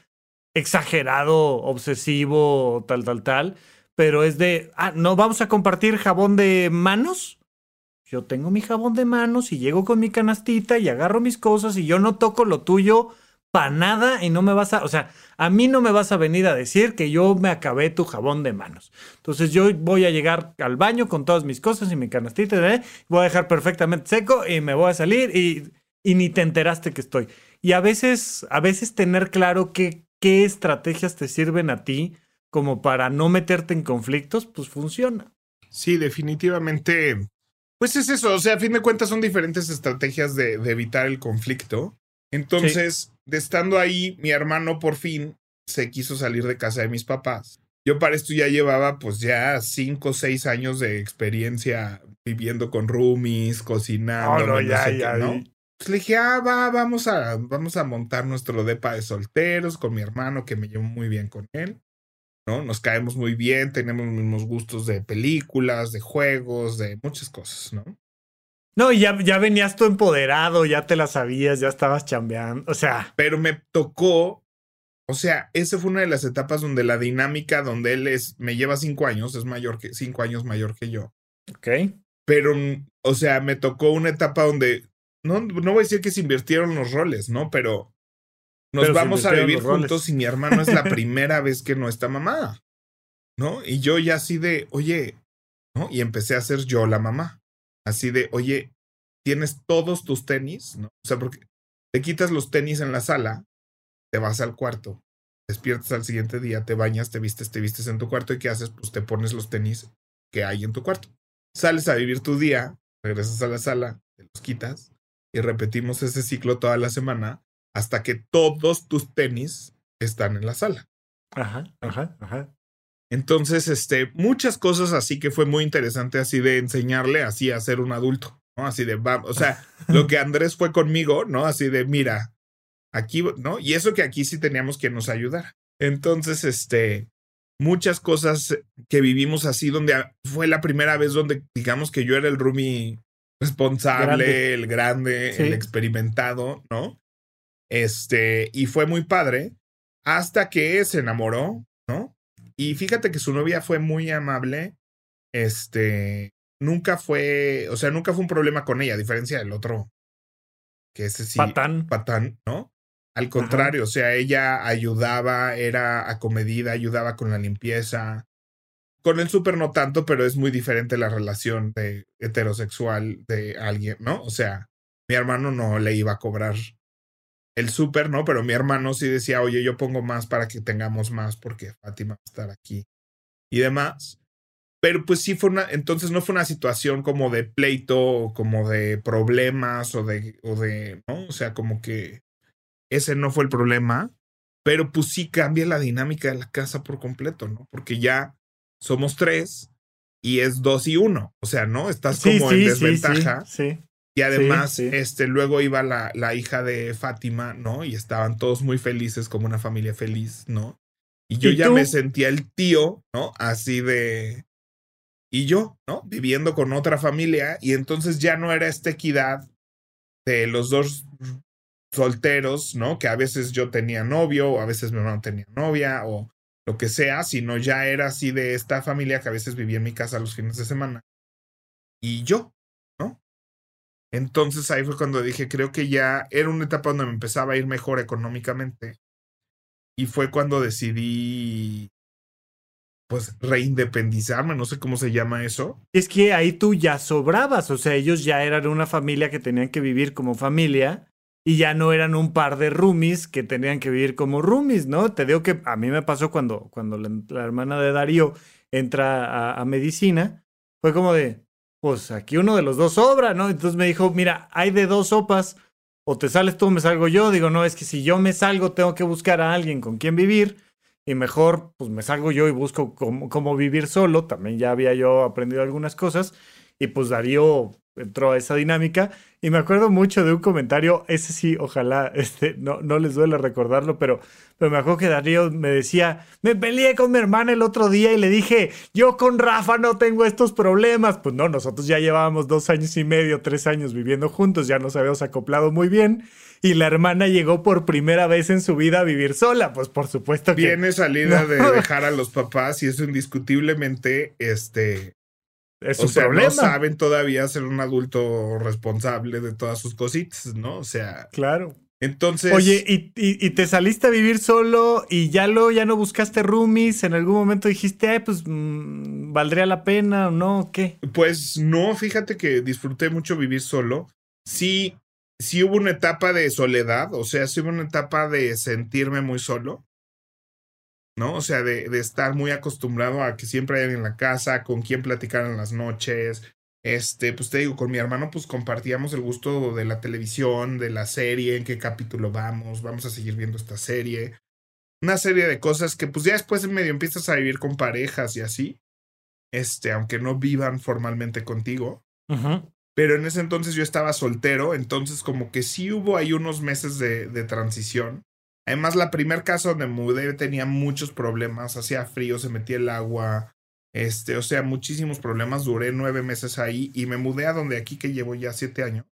exagerado, obsesivo, tal, tal, tal, pero es de, ah, no, vamos a compartir jabón de manos. Yo tengo mi jabón de manos y llego con mi canastita y agarro mis cosas y yo no toco lo tuyo para nada y no me vas a, o sea, a mí no me vas a venir a decir que yo me acabé tu jabón de manos. Entonces yo voy a llegar al baño con todas mis cosas y mi canastita, ¿eh? voy a dejar perfectamente seco y me voy a salir y y ni te enteraste que estoy. Y a veces, a veces tener claro qué, qué estrategias te sirven a ti como para no meterte en conflictos, pues funciona. Sí, definitivamente. Pues es eso, o sea, a fin de cuentas son diferentes estrategias de, evitar el conflicto. Entonces, de estando ahí, mi hermano por fin se quiso salir de casa de mis papás. Yo para esto ya llevaba pues ya cinco o seis años de experiencia viviendo con roomies, cocinando, no, ya, ya, ¿no? Pues le dije, ah, va, vamos a, vamos a montar nuestro depa de solteros con mi hermano, que me llevo muy bien con él. ¿no? Nos caemos muy bien, tenemos los mismos gustos de películas, de juegos, de muchas cosas, ¿no? No, y ya, ya venías tú empoderado, ya te la sabías, ya estabas chambeando, o sea. Pero me tocó, o sea, esa fue una de las etapas donde la dinámica, donde él es, me lleva cinco años, es mayor que, cinco años mayor que yo. Ok. Pero, o sea, me tocó una etapa donde no, no voy a decir que se invirtieron los roles, ¿no? Pero nos vamos a vivir juntos y mi hermano es la primera vez que no está mamá, ¿no? Y yo ya así de, oye, ¿no? Y empecé a ser yo la mamá. Así de, oye, tienes todos tus tenis, ¿no? O sea, porque te quitas los tenis en la sala, te vas al cuarto, despiertas al siguiente día, te bañas, te vistes, te vistes en tu cuarto y ¿qué haces? Pues te pones los tenis que hay en tu cuarto. Sales a vivir tu día, regresas a la sala, te los quitas y repetimos ese ciclo toda la semana hasta que todos tus tenis están en la sala. Ajá, ajá, ajá. Entonces, este, muchas cosas así que fue muy interesante así de enseñarle así a ser un adulto, ¿no? Así de, vamos, o sea, lo que Andrés fue conmigo, ¿no? Así de, mira, aquí, ¿no? Y eso que aquí sí teníamos que nos ayudar. Entonces, este, muchas cosas que vivimos así, donde fue la primera vez donde, digamos que yo era el roomie responsable, el grande, el experimentado, ¿no? Este, y fue muy padre hasta que se enamoró, ¿no? Y fíjate que su novia fue muy amable. Este, nunca fue, o sea, nunca fue un problema con ella, a diferencia del otro, que ese sí. Patán. Patán, ¿no? Al contrario, o sea, ella ayudaba, era acomedida, ayudaba con la limpieza. Con el súper no tanto, pero es muy diferente la relación de heterosexual de alguien, ¿no? O sea, mi hermano no le iba a cobrar el súper, ¿no? Pero mi hermano sí decía, oye, yo pongo más para que tengamos más porque Fátima va a estar aquí y demás. Pero pues sí fue una, entonces no fue una situación como de pleito como de problemas o de, o de, ¿no? O sea, como que ese no fue el problema, pero pues sí cambia la dinámica de la casa por completo, ¿no? Porque ya somos tres y es dos y uno, o sea, ¿no? Estás como en desventaja. sí. Y además, este, luego iba la, la, hija de Fátima, ¿no? Y estaban todos muy felices, como una familia feliz, ¿no? Y yo ya me sentía el tío, ¿no? Así de. Y yo, ¿no? Viviendo con otra familia. Y entonces ya no era esta equidad de los dos solteros, ¿no? Que a veces yo tenía novio, o a veces mi hermano tenía novia, o lo que sea, sino ya era así de esta familia que a veces vivía en mi casa los fines de semana. Y yo, entonces ahí fue cuando dije, creo que ya era una etapa donde me empezaba a ir mejor económicamente. Y fue cuando decidí, pues, reindependizarme, no sé cómo se llama eso. Es que ahí tú ya sobrabas, o sea, ellos ya eran una familia que tenían que vivir como familia y ya no eran un par de roomies que tenían que vivir como roomies, ¿no? Te digo que a mí me pasó cuando, cuando la, hermana de Darío entra a medicina, fue como de, pues aquí uno de los dos sobra, ¿no? Entonces me dijo, mira, hay de dos sopas, o te sales tú o me salgo yo. Digo, no, es que si yo me salgo tengo que buscar a alguien con quien vivir y mejor pues me salgo yo y busco cómo, cómo vivir solo. También ya había yo aprendido algunas cosas y pues Darío entró a esa dinámica. Y me acuerdo mucho de un comentario, ese sí, ojalá este, no, no les duele recordarlo, pero, pero me acuerdo que Darío me decía, me peleé con mi hermana el otro día y le dije, yo con Rafa no tengo estos problemas. Pues no, nosotros ya llevábamos dos años y medio, tres años viviendo juntos, ya nos habíamos acoplado muy bien. Y la hermana llegó por primera vez en su vida a vivir sola, pues por supuesto que... Viene salida de dejar a los papás y eso indiscutiblemente, este, es o sea, No saben todavía ser un adulto responsable de todas sus cositas, ¿no? O sea. Claro. Entonces. Oye, ¿y, y, te saliste a vivir solo y ya lo, ya no buscaste roomies? ¿En algún momento dijiste, ay, pues mm, valdría la pena o no? ¿Qué? Pues no, fíjate que disfruté mucho vivir solo. Sí, sí hubo una etapa de soledad, o sea, sí hubo una etapa de sentirme muy solo. ¿No? O sea, de, de, estar muy acostumbrado a que siempre hay alguien en la casa, con quien platicar en las noches. Este, pues te digo, con mi hermano, pues compartíamos el gusto de la televisión, de la serie, en qué capítulo vamos, vamos a seguir viendo esta serie. Una serie de cosas que, pues ya después medio empiezas a vivir con parejas y así. Este, aunque no vivan formalmente contigo. Pero en ese entonces yo estaba soltero, entonces como que sí hubo ahí unos meses de, de transición Además, la primer casa donde mudé tenía muchos problemas, hacía frío, se metía el agua, este, o sea, muchísimos problemas. Duré nueve meses ahí y me mudé a donde aquí que llevo ya siete años.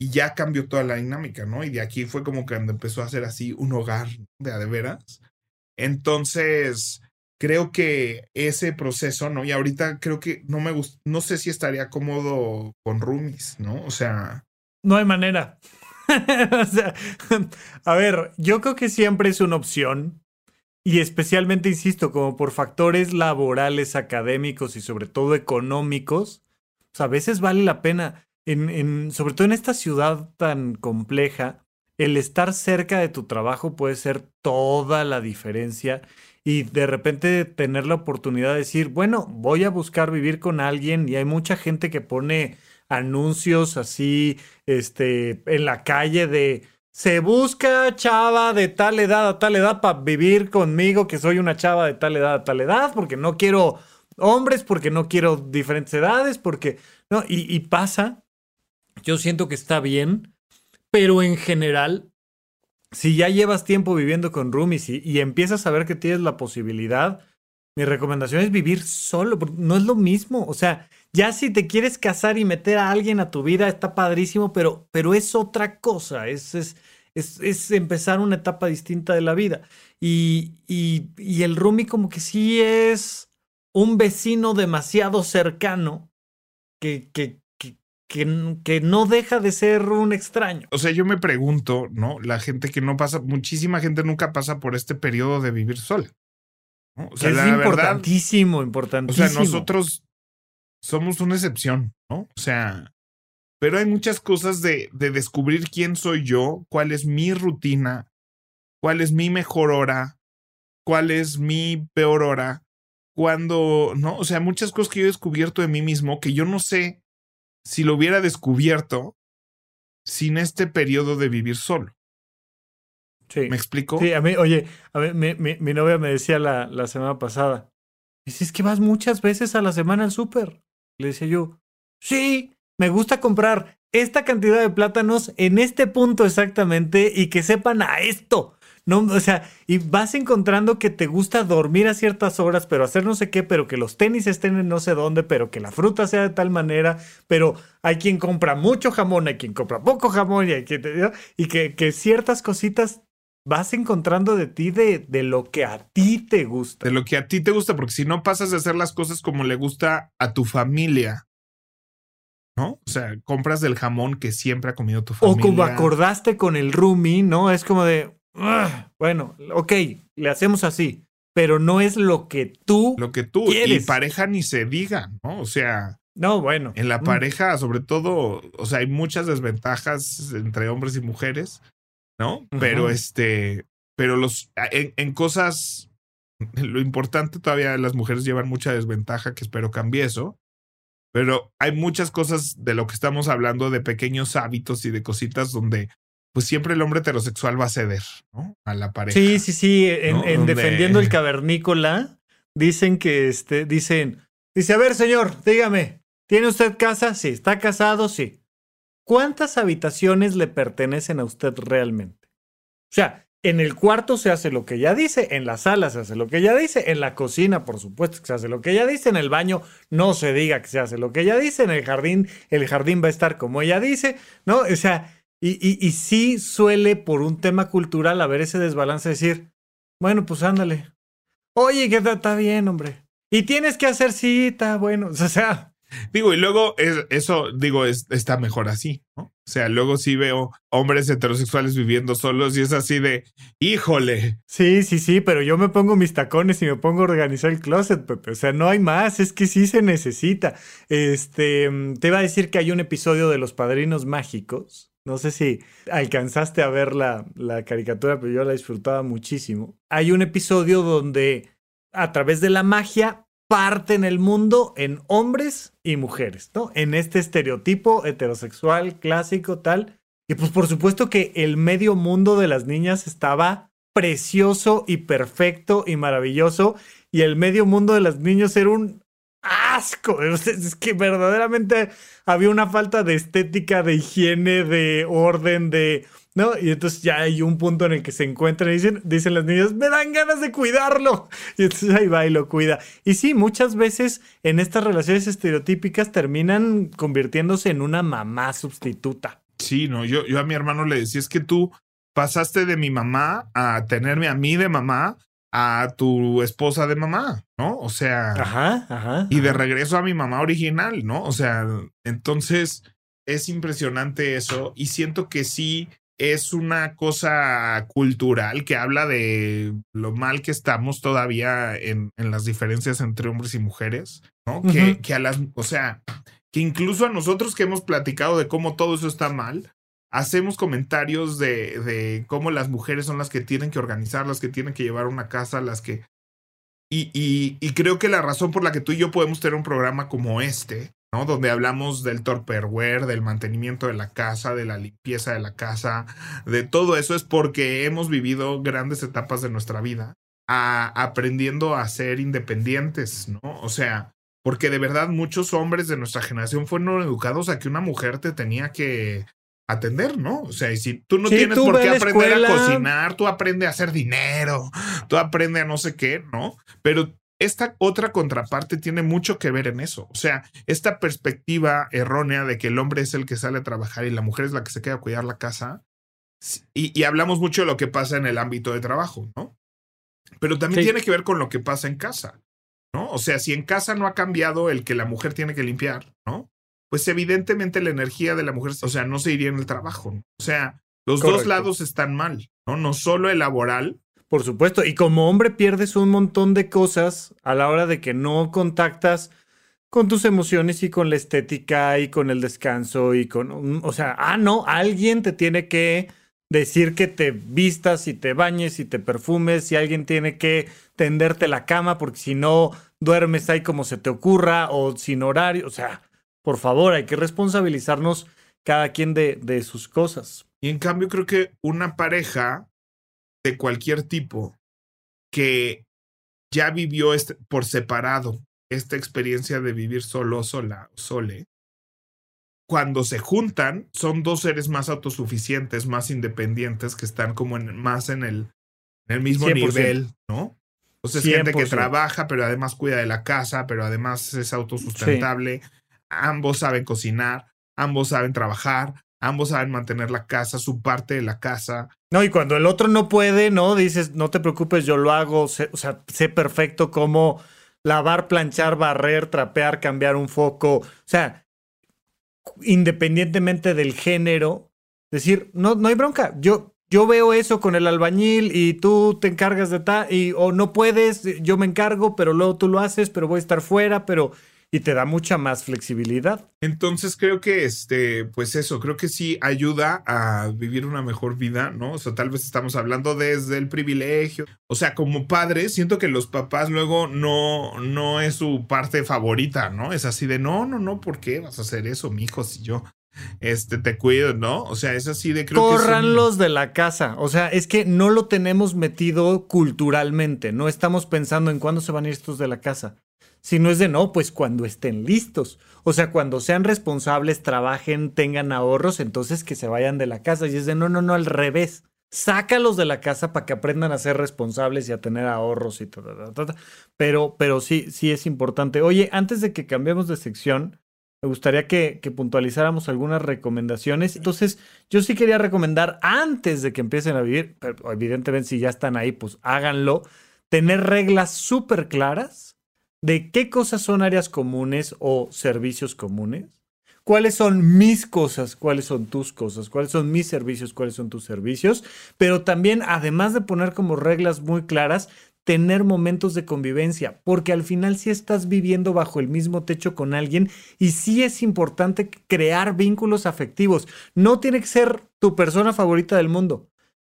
Y ya cambió toda la dinámica, ¿no? Y de aquí fue como que empezó a ser así un hogar de a de veras. Entonces, creo que ese proceso, ¿no? Y ahorita creo que no me gusta, no sé si estaría cómodo con roomies, ¿no? O sea. No hay manera. o sea, a ver, yo creo que siempre es una opción. Y especialmente, insisto, como por factores laborales, académicos y sobre todo económicos, a veces vale la pena, en, en, sobre todo en esta ciudad tan compleja, el estar cerca de tu trabajo puede ser toda la diferencia y de repente tener la oportunidad de decir, bueno, voy a buscar vivir con alguien y hay mucha gente que pone anuncios así, este, en la calle de se busca chava de tal edad a tal edad para vivir conmigo, que soy una chava de tal edad a tal edad, porque no quiero hombres, porque no quiero diferentes edades, porque, no, y, pasa, yo siento que está bien, pero en general, si ya llevas tiempo viviendo con roomies y, y empiezas a ver que tienes la posibilidad, mi recomendación es vivir solo, no es lo mismo, o sea, ya si te quieres casar y meter a alguien a tu vida, está padrísimo, pero, pero es otra cosa, es, es, es, es empezar una etapa distinta de la vida. Y, y, y el roomie como que sí es un vecino demasiado cercano que, que, que, que, que no deja de ser un extraño. O sea, yo me pregunto, ¿no? La gente que no pasa, muchísima gente nunca pasa por este periodo de vivir sola. ¿no? O sea, es la verdad, importantísimo, o importantísimo. sea, nosotros somos una excepción, ¿no? O sea, pero hay muchas cosas de, de descubrir quién soy yo, cuál es mi rutina, cuál es mi mejor hora, cuál es mi peor hora, cuando, ¿no? O sea, muchas cosas que yo he descubierto de mí mismo que yo no sé si lo hubiera descubierto sin este periodo de vivir solo. Sí. ¿Me explico? Sí, a mí, oye, a mí, mi, mi, mi novia me decía la, la semana pasada, dice, es que vas muchas veces a la semana al súper. Le decía yo, sí, me gusta comprar esta cantidad de plátanos en este punto exactamente y que sepan a esto. No, o sea, y vas encontrando que te gusta dormir a ciertas horas, pero hacer no sé qué, pero que los tenis estén en no sé dónde, pero que la fruta sea de tal manera, pero hay quien compra mucho jamón, hay quien compra poco jamón, y, hay quien, y que, que ciertas cositas vas encontrando de ti de, de, lo que a ti te gusta. De lo que a ti te gusta, porque si no pasas de hacer las cosas como le gusta a tu familia, ¿no? O sea, compras del jamón que siempre ha comido tu familia. O como acordaste con el roomie, ¿no? Es como de, "Ugh, bueno, ok, le hacemos así, pero no es lo que tú... Lo que tú ¿Quieres? y pareja ni se diga, ¿no? O sea, No, bueno. en la Mm. pareja, sobre todo, o sea, hay muchas desventajas entre hombres y mujeres, ¿no? Pero este, pero los, en, en cosas, lo importante todavía las mujeres llevan mucha desventaja, que espero cambie eso. Pero hay muchas cosas de lo que estamos hablando, de pequeños hábitos y de cositas donde, pues siempre el hombre heterosexual va a ceder, ¿no? A la pareja. Sí, sí, sí. En, ¿no? en Donde- defendiendo el cavernícola, dicen que este, dicen, dice, a ver, señor, dígame, ¿tiene usted casa? Sí. ¿Está casado? Sí. ¿Cuántas habitaciones le pertenecen a usted realmente? O sea, en el cuarto se hace lo que ella dice, en la sala se hace lo que ella dice, en la cocina, por supuesto, que se hace lo que ella dice, en el baño no se diga que se hace lo que ella dice, en el jardín, el jardín va a estar como ella dice, ¿no? O sea, y, sí suele, por un tema cultural, haber ese desbalance de decir, bueno, pues ándale. Oye, que está bien, hombre. Y tienes que hacer cita, bueno, o sea, Digo, y luego es- eso, digo, es, está mejor así, ¿no? O sea, luego sí veo hombres heterosexuales viviendo solos y es así de, híjole, sí, sí, sí, pero yo me pongo mis tacones y me pongo a organizar el closet, Pepe. O sea, no hay más, es que sí se necesita. Este, mm, te iba a decir que hay un episodio de Los Padrinos Mágicos. No sé si alcanzaste a ver la, la caricatura, pero yo la disfrutaba muchísimo. Hay un episodio donde a través de la magia parten el mundo en hombres y mujeres, ¿no? En este estereotipo heterosexual clásico tal. Y pues por supuesto que el medio mundo de las niñas estaba precioso y perfecto y maravilloso y el medio mundo de los niños era un asco. Es que verdaderamente había una falta de estética, de higiene, de orden, de... ¿No? Y entonces ya hay un punto en el que se encuentran y dicen, dicen las niñas, me dan ganas de cuidarlo. Y entonces ahí va y lo cuida. Y sí, muchas veces en estas relaciones estereotípicas terminan convirtiéndose en una mamá sustituta. sí, no, yo, yo a mi hermano le decía, es que tú pasaste de mi mamá a tenerme a mí de mamá a tu esposa de mamá, ¿no? O sea, Ajá, ajá. y de regreso a mi mamá original, ¿no? O sea, entonces es impresionante eso y siento que sí es una cosa cultural que habla de lo mal que estamos todavía en, en las diferencias entre hombres y mujeres, ¿no? Que, que a las, o sea, que incluso a nosotros que hemos platicado de cómo todo eso está mal, hacemos comentarios de, de cómo las mujeres son las que tienen que organizar, las que tienen que llevar una casa, las que... Y, y, y creo que la razón por la que tú y yo podemos tener un programa como este, ¿no? Donde hablamos del torperware, del mantenimiento de la casa, de la limpieza de la casa, de todo eso es porque hemos vivido grandes etapas de nuestra vida aprendiendo a ser independientes, ¿no? O sea, porque de verdad muchos hombres de nuestra generación fueron educados a que una mujer te tenía que atender, ¿no? O sea, y si tú no tienes por qué aprender a cocinar, tú aprendes a hacer dinero, tú aprendes a no sé qué, ¿no? Pero esta otra contraparte tiene mucho que ver en eso. O sea, esta perspectiva errónea de que el hombre es el que sale a trabajar y la mujer es la que se queda a cuidar la casa. Y, y hablamos mucho de lo que pasa en el ámbito de trabajo, ¿no? Pero también tiene que ver con lo que pasa en casa, ¿no? O sea, si en casa no ha cambiado el que la mujer tiene que limpiar, ¿no? Pues evidentemente la energía de la mujer, o sea, no se iría en el trabajo. ¿no? O sea, los dos lados están mal, ¿no? No solo el laboral, por supuesto, y como hombre pierdes un montón de cosas a la hora de que no contactas con tus emociones y con la estética y con el descanso y con, o sea, ah, no, alguien te tiene que decir que te vistas y te bañes y te perfumes y alguien tiene que tenderte la cama porque si no duermes ahí como se te ocurra o sin horario, o sea, por favor, hay que responsabilizarnos cada quien de, de sus cosas. Y en cambio creo que una pareja de cualquier tipo que ya vivió este, por separado esta experiencia de vivir solo, sola, sole, cuando se juntan, son dos seres más autosuficientes, más independientes, que están como en, más en el, en el mismo nivel, ¿no? O sea, es gente que trabaja, pero además cuida de la casa, pero además es autosustentable. Ambos saben cocinar, ambos saben trabajar, ambos saben mantener la casa, su parte de la casa. No, y cuando el otro no puede, ¿no? Dices, no te preocupes, yo lo hago, o sea, sé perfecto cómo lavar, planchar, barrer, trapear, cambiar un foco. O sea, independientemente del género, decir, no, no hay bronca. Yo, yo veo eso con el albañil y tú te encargas de tal, y o no puedes, yo me encargo, pero luego tú lo haces, pero voy a estar fuera, pero y te da mucha más flexibilidad. Entonces creo que este, pues eso, creo que sí ayuda a vivir una mejor vida, ¿no? O sea, tal vez estamos hablando desde el privilegio. O sea, como padre, siento que los papás luego no, no es su parte favorita, ¿no? Es así de no, no, no, ¿por qué vas a hacer eso, mijo? Si yo este, te cuido, ¿no? O sea, es así de creo Corranlos de la casa. O sea, es que no lo tenemos metido culturalmente. No estamos pensando en cuándo se van a ir estos de la casa. Si no es de no, pues cuando estén listos. O sea, cuando sean responsables, trabajen, tengan ahorros, entonces que se vayan de la casa. Y es de no, no, no, al revés. Sácalos de la casa para que aprendan a ser responsables y a tener ahorros y todo. Pero, pero sí, sí es importante. Oye, antes de que cambiemos de sección, me gustaría que, que, puntualizáramos algunas recomendaciones. Entonces, yo sí quería recomendar antes de que empiecen a vivir, evidentemente si ya están ahí, pues háganlo, tener reglas súper claras de qué cosas son áreas comunes o servicios comunes, cuáles son mis cosas, cuáles son tus cosas, cuáles son mis servicios, cuáles son tus servicios, pero también, además de poner como reglas muy claras, tener momentos de convivencia, porque al final sí estás viviendo bajo el mismo techo con alguien y sí es importante crear vínculos afectivos. No tiene que ser tu persona favorita del mundo,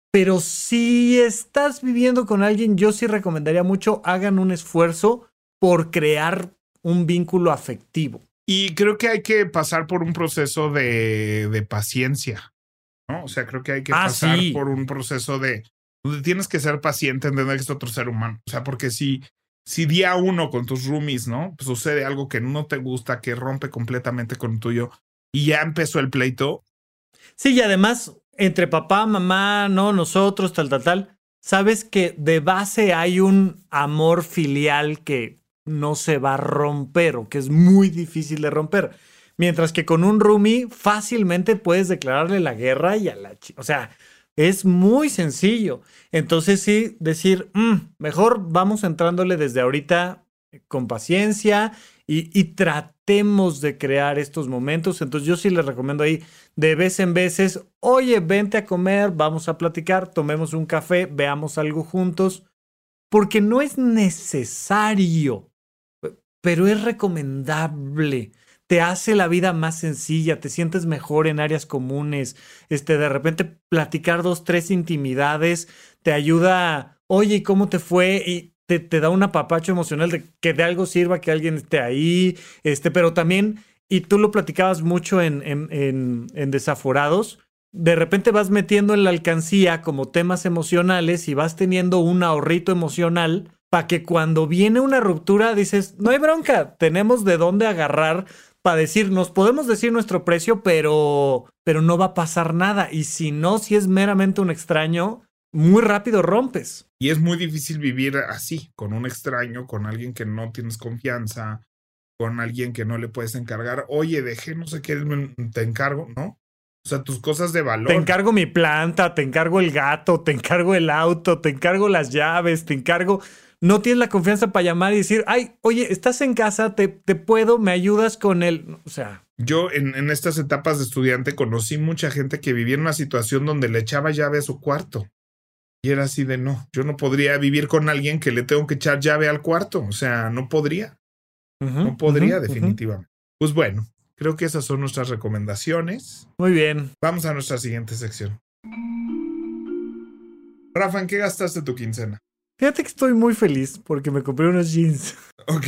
pero si estás viviendo con alguien, yo sí recomendaría mucho, hagan un esfuerzo por crear un vínculo afectivo. Y creo que hay que pasar por un proceso de, paciencia, ¿no? O sea, creo que hay que ah, pasar por un proceso de donde tienes que ser paciente, entender que es otro ser humano. O sea, porque si, si día uno con tus roomies, ¿no? Pues sucede algo que no te gusta, que rompe completamente con el tuyo y ya empezó el pleito. Sí, y además, entre papá, mamá, no, nosotros, tal, tal, tal, sabes que de base hay un amor filial que no se va a romper o que es muy difícil de romper. Mientras que con un roomie fácilmente puedes declararle la guerra y a la... O sea, es muy sencillo. Entonces sí, decir, mm, mejor vamos entrándole desde ahorita con paciencia y, tratemos de crear estos momentos. Entonces yo sí les recomiendo ahí de vez en veces, oye, vente a comer, vamos a platicar, tomemos un café, veamos algo juntos, porque no es necesario pero es recomendable. Te hace la vida más sencilla, te sientes mejor en áreas comunes. Este, de repente platicar dos, tres intimidades te ayuda, oye, ¿cómo te fue? Y te, te da un apapacho emocional de que de algo sirva que alguien esté ahí. Este, pero también y tú lo platicabas mucho en, en, en, Desaforados, de repente vas metiendo en la alcancía como temas emocionales y vas teniendo un ahorrito emocional para que cuando viene una ruptura dices, no hay bronca, tenemos de dónde agarrar para decir, nos podemos decir nuestro precio, pero, pero no va a pasar nada. Y si no, si es meramente un extraño, muy rápido rompes. Y es muy difícil vivir así, con un extraño, con alguien que no tienes confianza, con alguien que no le puedes encargar. Oye, dejé no sé qué, te encargo, ¿no? O sea, tus cosas de valor. Te encargo mi planta, te encargo el gato, te encargo el auto, te encargo las llaves, te encargo no tienes la confianza para llamar y decir, ay, oye, estás en casa, te, te puedo, me ayudas con él. O sea. Yo en, en, estas etapas de estudiante conocí mucha gente que vivía en una situación donde le echaba llave a su cuarto. Y era así de no, yo no podría vivir con alguien que le tengo que echar llave al cuarto. O sea, no podría. no podría, definitivamente. Pues bueno, creo que esas son nuestras recomendaciones. Muy bien. Vamos a nuestra siguiente sección. Rafa, ¿en qué gastaste tu quincena? Fíjate que estoy muy feliz porque me compré unos jeans. Ok.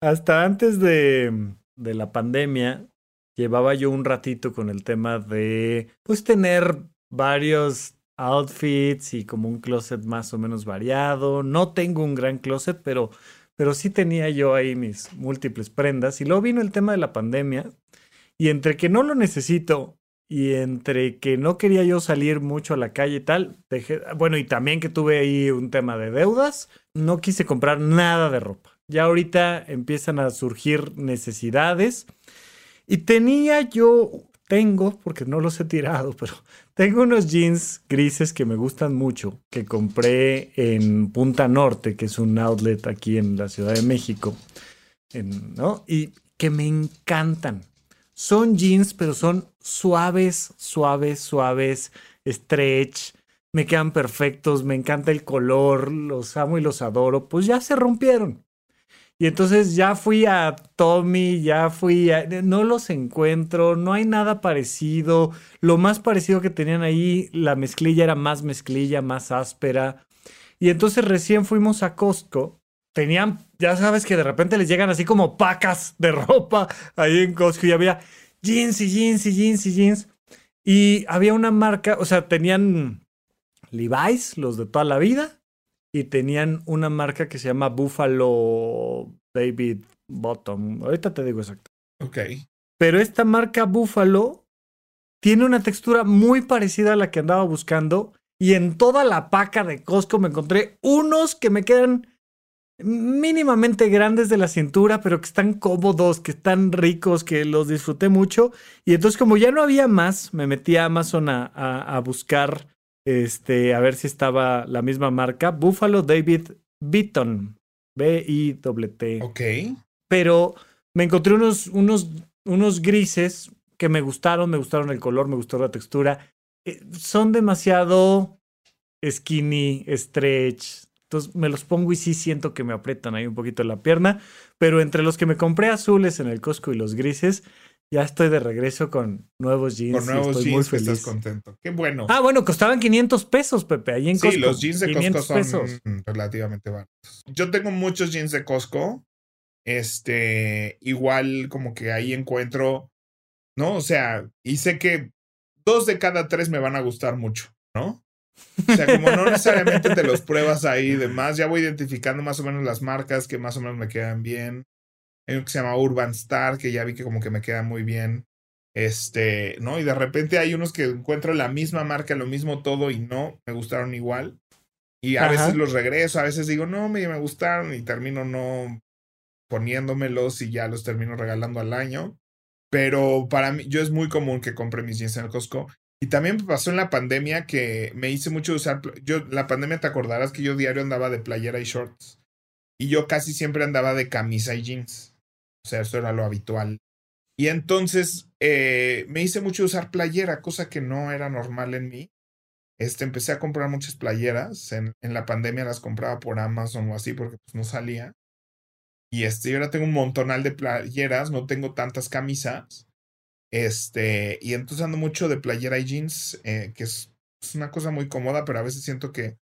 Hasta antes de, de la pandemia, llevaba yo un ratito con el tema de, pues, tener varios outfits y como un closet más o menos variado. No tengo un gran closet, pero, pero sí tenía yo ahí mis múltiples prendas. Y luego vino el tema de la pandemia. Y entre que no lo necesito y entre que no quería yo salir mucho a la calle y tal, dejé, bueno, y también que tuve ahí un tema de deudas, no quise comprar nada de ropa. Ya ahorita empiezan a surgir necesidades. Y tenía yo, tengo, porque no los he tirado, pero tengo unos jeans grises que me gustan mucho, que compré en Punta Norte, que es un outlet aquí en la Ciudad de México, ¿no? Y que me encantan. Son jeans, pero son suaves, suaves, suaves, stretch. Me quedan perfectos, me encanta el color, los amo y los adoro. Pues ya se rompieron. Y entonces ya fui a Tommy, ya fui a... No los encuentro, no hay nada parecido. Lo más parecido que tenían ahí, la mezclilla era más mezclilla, más áspera. Y entonces recién fuimos a Costco. Tenían ya sabes que de repente les llegan así como pacas de ropa ahí en Costco y había jeans y jeans y jeans y jeans. Y había una marca, o sea, tenían Levi's, los de toda la vida, y tenían una marca que se llama Buffalo David Bottom. Ahorita te digo exacto. Ok. Pero esta marca Buffalo tiene una textura muy parecida a la que andaba buscando. Y en toda la paca de Costco me encontré unos que me quedan mínimamente grandes de la cintura, pero que están cómodos, que están ricos, que los disfruté mucho. Y entonces, como ya no había más, me metí a Amazon a, a, buscar, este, a ver si estaba la misma marca. Buffalo David Beaton. B-I-T. Ok. Pero me encontré unos, unos, unos grises que me gustaron, me gustaron el color, me gustó la textura. Eh, son demasiado skinny, stretch, entonces me los pongo y sí siento que me aprietan ahí un poquito la pierna. Pero entre los que me compré azules en el Costco y los grises, ya estoy de regreso con nuevos jeans. Con nuevos estoy jeans, muy feliz. estás contento. Qué bueno. Ah, bueno, costaban 500 pesos, Pepe, ahí en Costco. Sí, los jeans de Costco son relativamente baratos. Yo tengo muchos jeans de Costco. Este, igual como que ahí encuentro, ¿no? O sea, y sé que dos de cada tres me van a gustar mucho, ¿no? O sea, como no necesariamente te los pruebas ahí de más, ya voy identificando más o menos las marcas que más o menos me quedan bien. Hay uno que se llama Urban Star, que ya vi que como que me queda muy bien. Este, ¿no? Y de repente hay unos que encuentro la misma marca, lo mismo todo y no, me gustaron igual. Y a veces los regreso, a veces digo, no, me, me gustaron y termino no poniéndomelos y ya los termino regalando al año. Pero para mí, yo es muy común que compre mis jeans en el Costco. Y también pasó en la pandemia que me hice mucho usar. Yo, la pandemia te acordarás que yo diario andaba de playera y shorts. Y yo casi siempre andaba de camisa y jeans. O sea, eso era lo habitual. Y entonces eh, me hice mucho usar playera, cosa que no era normal en mí. Este, empecé a comprar muchas playeras. En, en la pandemia las compraba por Amazon o así porque pues, no salía. Y este, ahora tengo un montonal de playeras, no tengo tantas camisas. Este, y entonces ando mucho de playera y jeans, eh, que es, una cosa muy cómoda, pero a veces siento que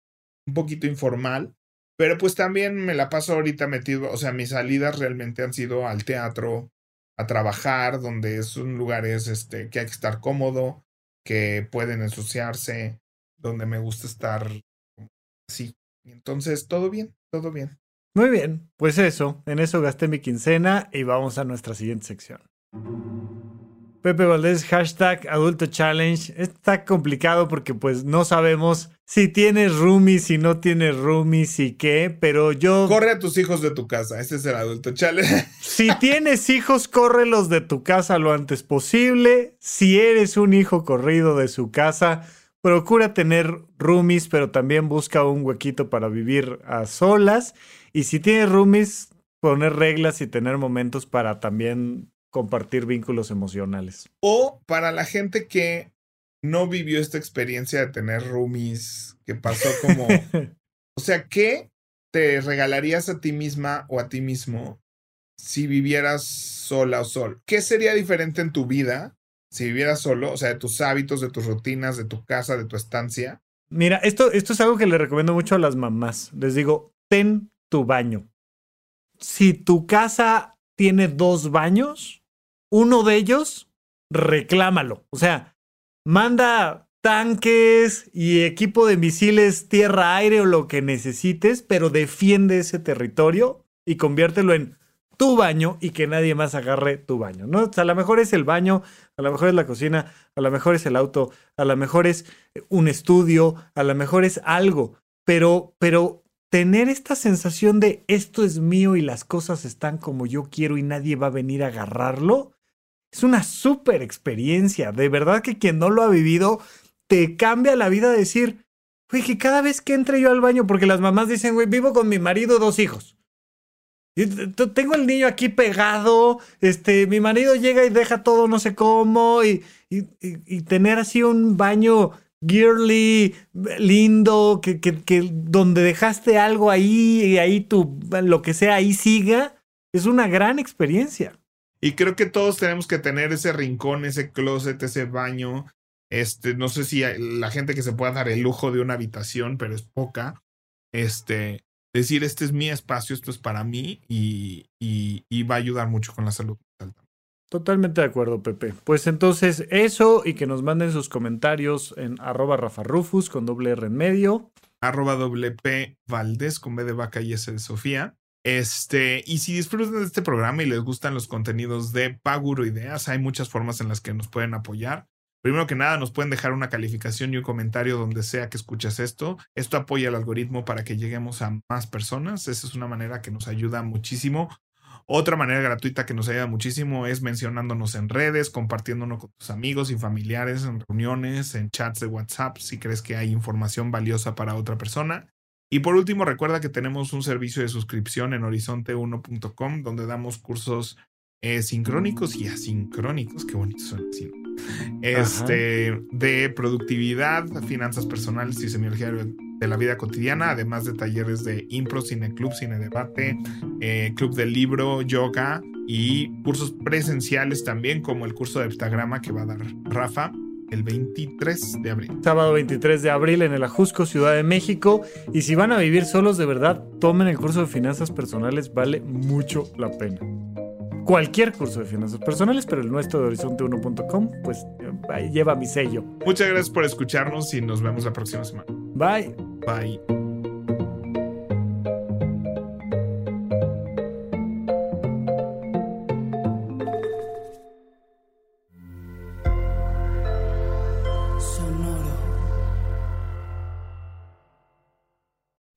un poquito informal. Pero pues también me la paso ahorita metido, o sea, mis salidas realmente han sido al teatro, a trabajar, donde son lugares este, que hay que estar cómodo, que pueden ensuciarse, donde me gusta estar así. Entonces, todo bien, todo bien. Muy bien, pues eso, en eso gasté mi quincena y vamos a nuestra siguiente sección. Pepe Valdés, hashtag Adulto Challenge. Está complicado porque pues no sabemos si tienes roomies, si no tienes roomies y qué, pero yo... Corre a tus hijos de tu casa, ese es el Adulto Challenge. Si tienes hijos, córrelos de tu casa lo antes posible. Si eres un hijo corrido de su casa, procura tener roomies, pero también busca un huequito para vivir a solas. Y si tienes roomies, poner reglas y tener momentos para también compartir vínculos emocionales. O para la gente que no vivió esta experiencia de tener roomies, que pasó como... o sea, ¿qué te regalarías a ti misma o a ti mismo si vivieras sola o sol? ¿Qué sería diferente en tu vida si vivieras solo? O sea, de tus hábitos, de tus rutinas, de tu casa, de tu estancia. Mira, esto, esto es algo que le recomiendo mucho a las mamás. Les digo, ten tu baño. Si tu casa tiene dos baños, uno de ellos, reclámalo. O sea, manda tanques y equipo de misiles tierra-aire o lo que necesites, pero defiende ese territorio y conviértelo en tu baño y que nadie más agarre tu baño, ¿no? a lo mejor es el baño, a lo mejor es la cocina, a lo mejor es el auto, a lo mejor es un estudio, a lo mejor es algo, pero, pero tener esta sensación de esto es mío y las cosas están como yo quiero y nadie va a venir a agarrarlo, es una súper experiencia. De verdad que quien no lo ha vivido, te cambia la vida decir, güey, que cada vez que entre yo al baño, porque las mamás dicen, güey, vivo con mi marido, dos hijos. Y tengo el niño aquí pegado, este, mi marido llega y deja todo no sé cómo, y, y, y tener así un baño girly, lindo, que, que, que, donde dejaste algo ahí y ahí tu, lo que sea, ahí siga, es una gran experiencia. Y creo que todos tenemos que tener ese rincón, ese closet, ese baño. Este, no sé si la gente que se pueda dar el lujo de una habitación, pero es poca. Este, decir, este es mi espacio, esto es para mí y, y, va a ayudar mucho con la salud mental. Totalmente de acuerdo, Pepe. Pues entonces eso y que nos manden sus comentarios en arroba rafarrufus con doble R en medio. Arroba doble P Valdés con B de vaca y S de Sofía. Este, y si disfrutan de este programa y les gustan los contenidos de Paguro Ideas, hay muchas formas en las que nos pueden apoyar. Primero que nada, nos pueden dejar una calificación y un comentario donde sea que escuches esto. Esto apoya el algoritmo para que lleguemos a más personas. Esa es una manera que nos ayuda muchísimo. Otra manera gratuita que nos ayuda muchísimo es mencionándonos en redes, compartiéndonos con tus amigos y familiares en reuniones, en chats de WhatsApp, si crees que hay información valiosa para otra persona. Y por último, recuerda que tenemos un servicio de suscripción en horizonte1.com donde damos cursos eh, sincrónicos y asincrónicos, qué bonito suena así, este, de productividad, finanzas personales y semiología de la vida cotidiana, además de talleres de impro, cine club, cine debate, eh, club del libro, yoga y cursos presenciales también, como el curso de heptagrama que va a dar Rafa el 23 de abril. Sábado 23 de abril en el Ajusco, Ciudad de México. Y si van a vivir solos de verdad, tomen el curso de finanzas personales, vale mucho la pena. Cualquier curso de finanzas personales, pero el nuestro de horizonte1.com, pues lleva mi sello. Muchas gracias por escucharnos y nos vemos la próxima semana. Bye. Bye.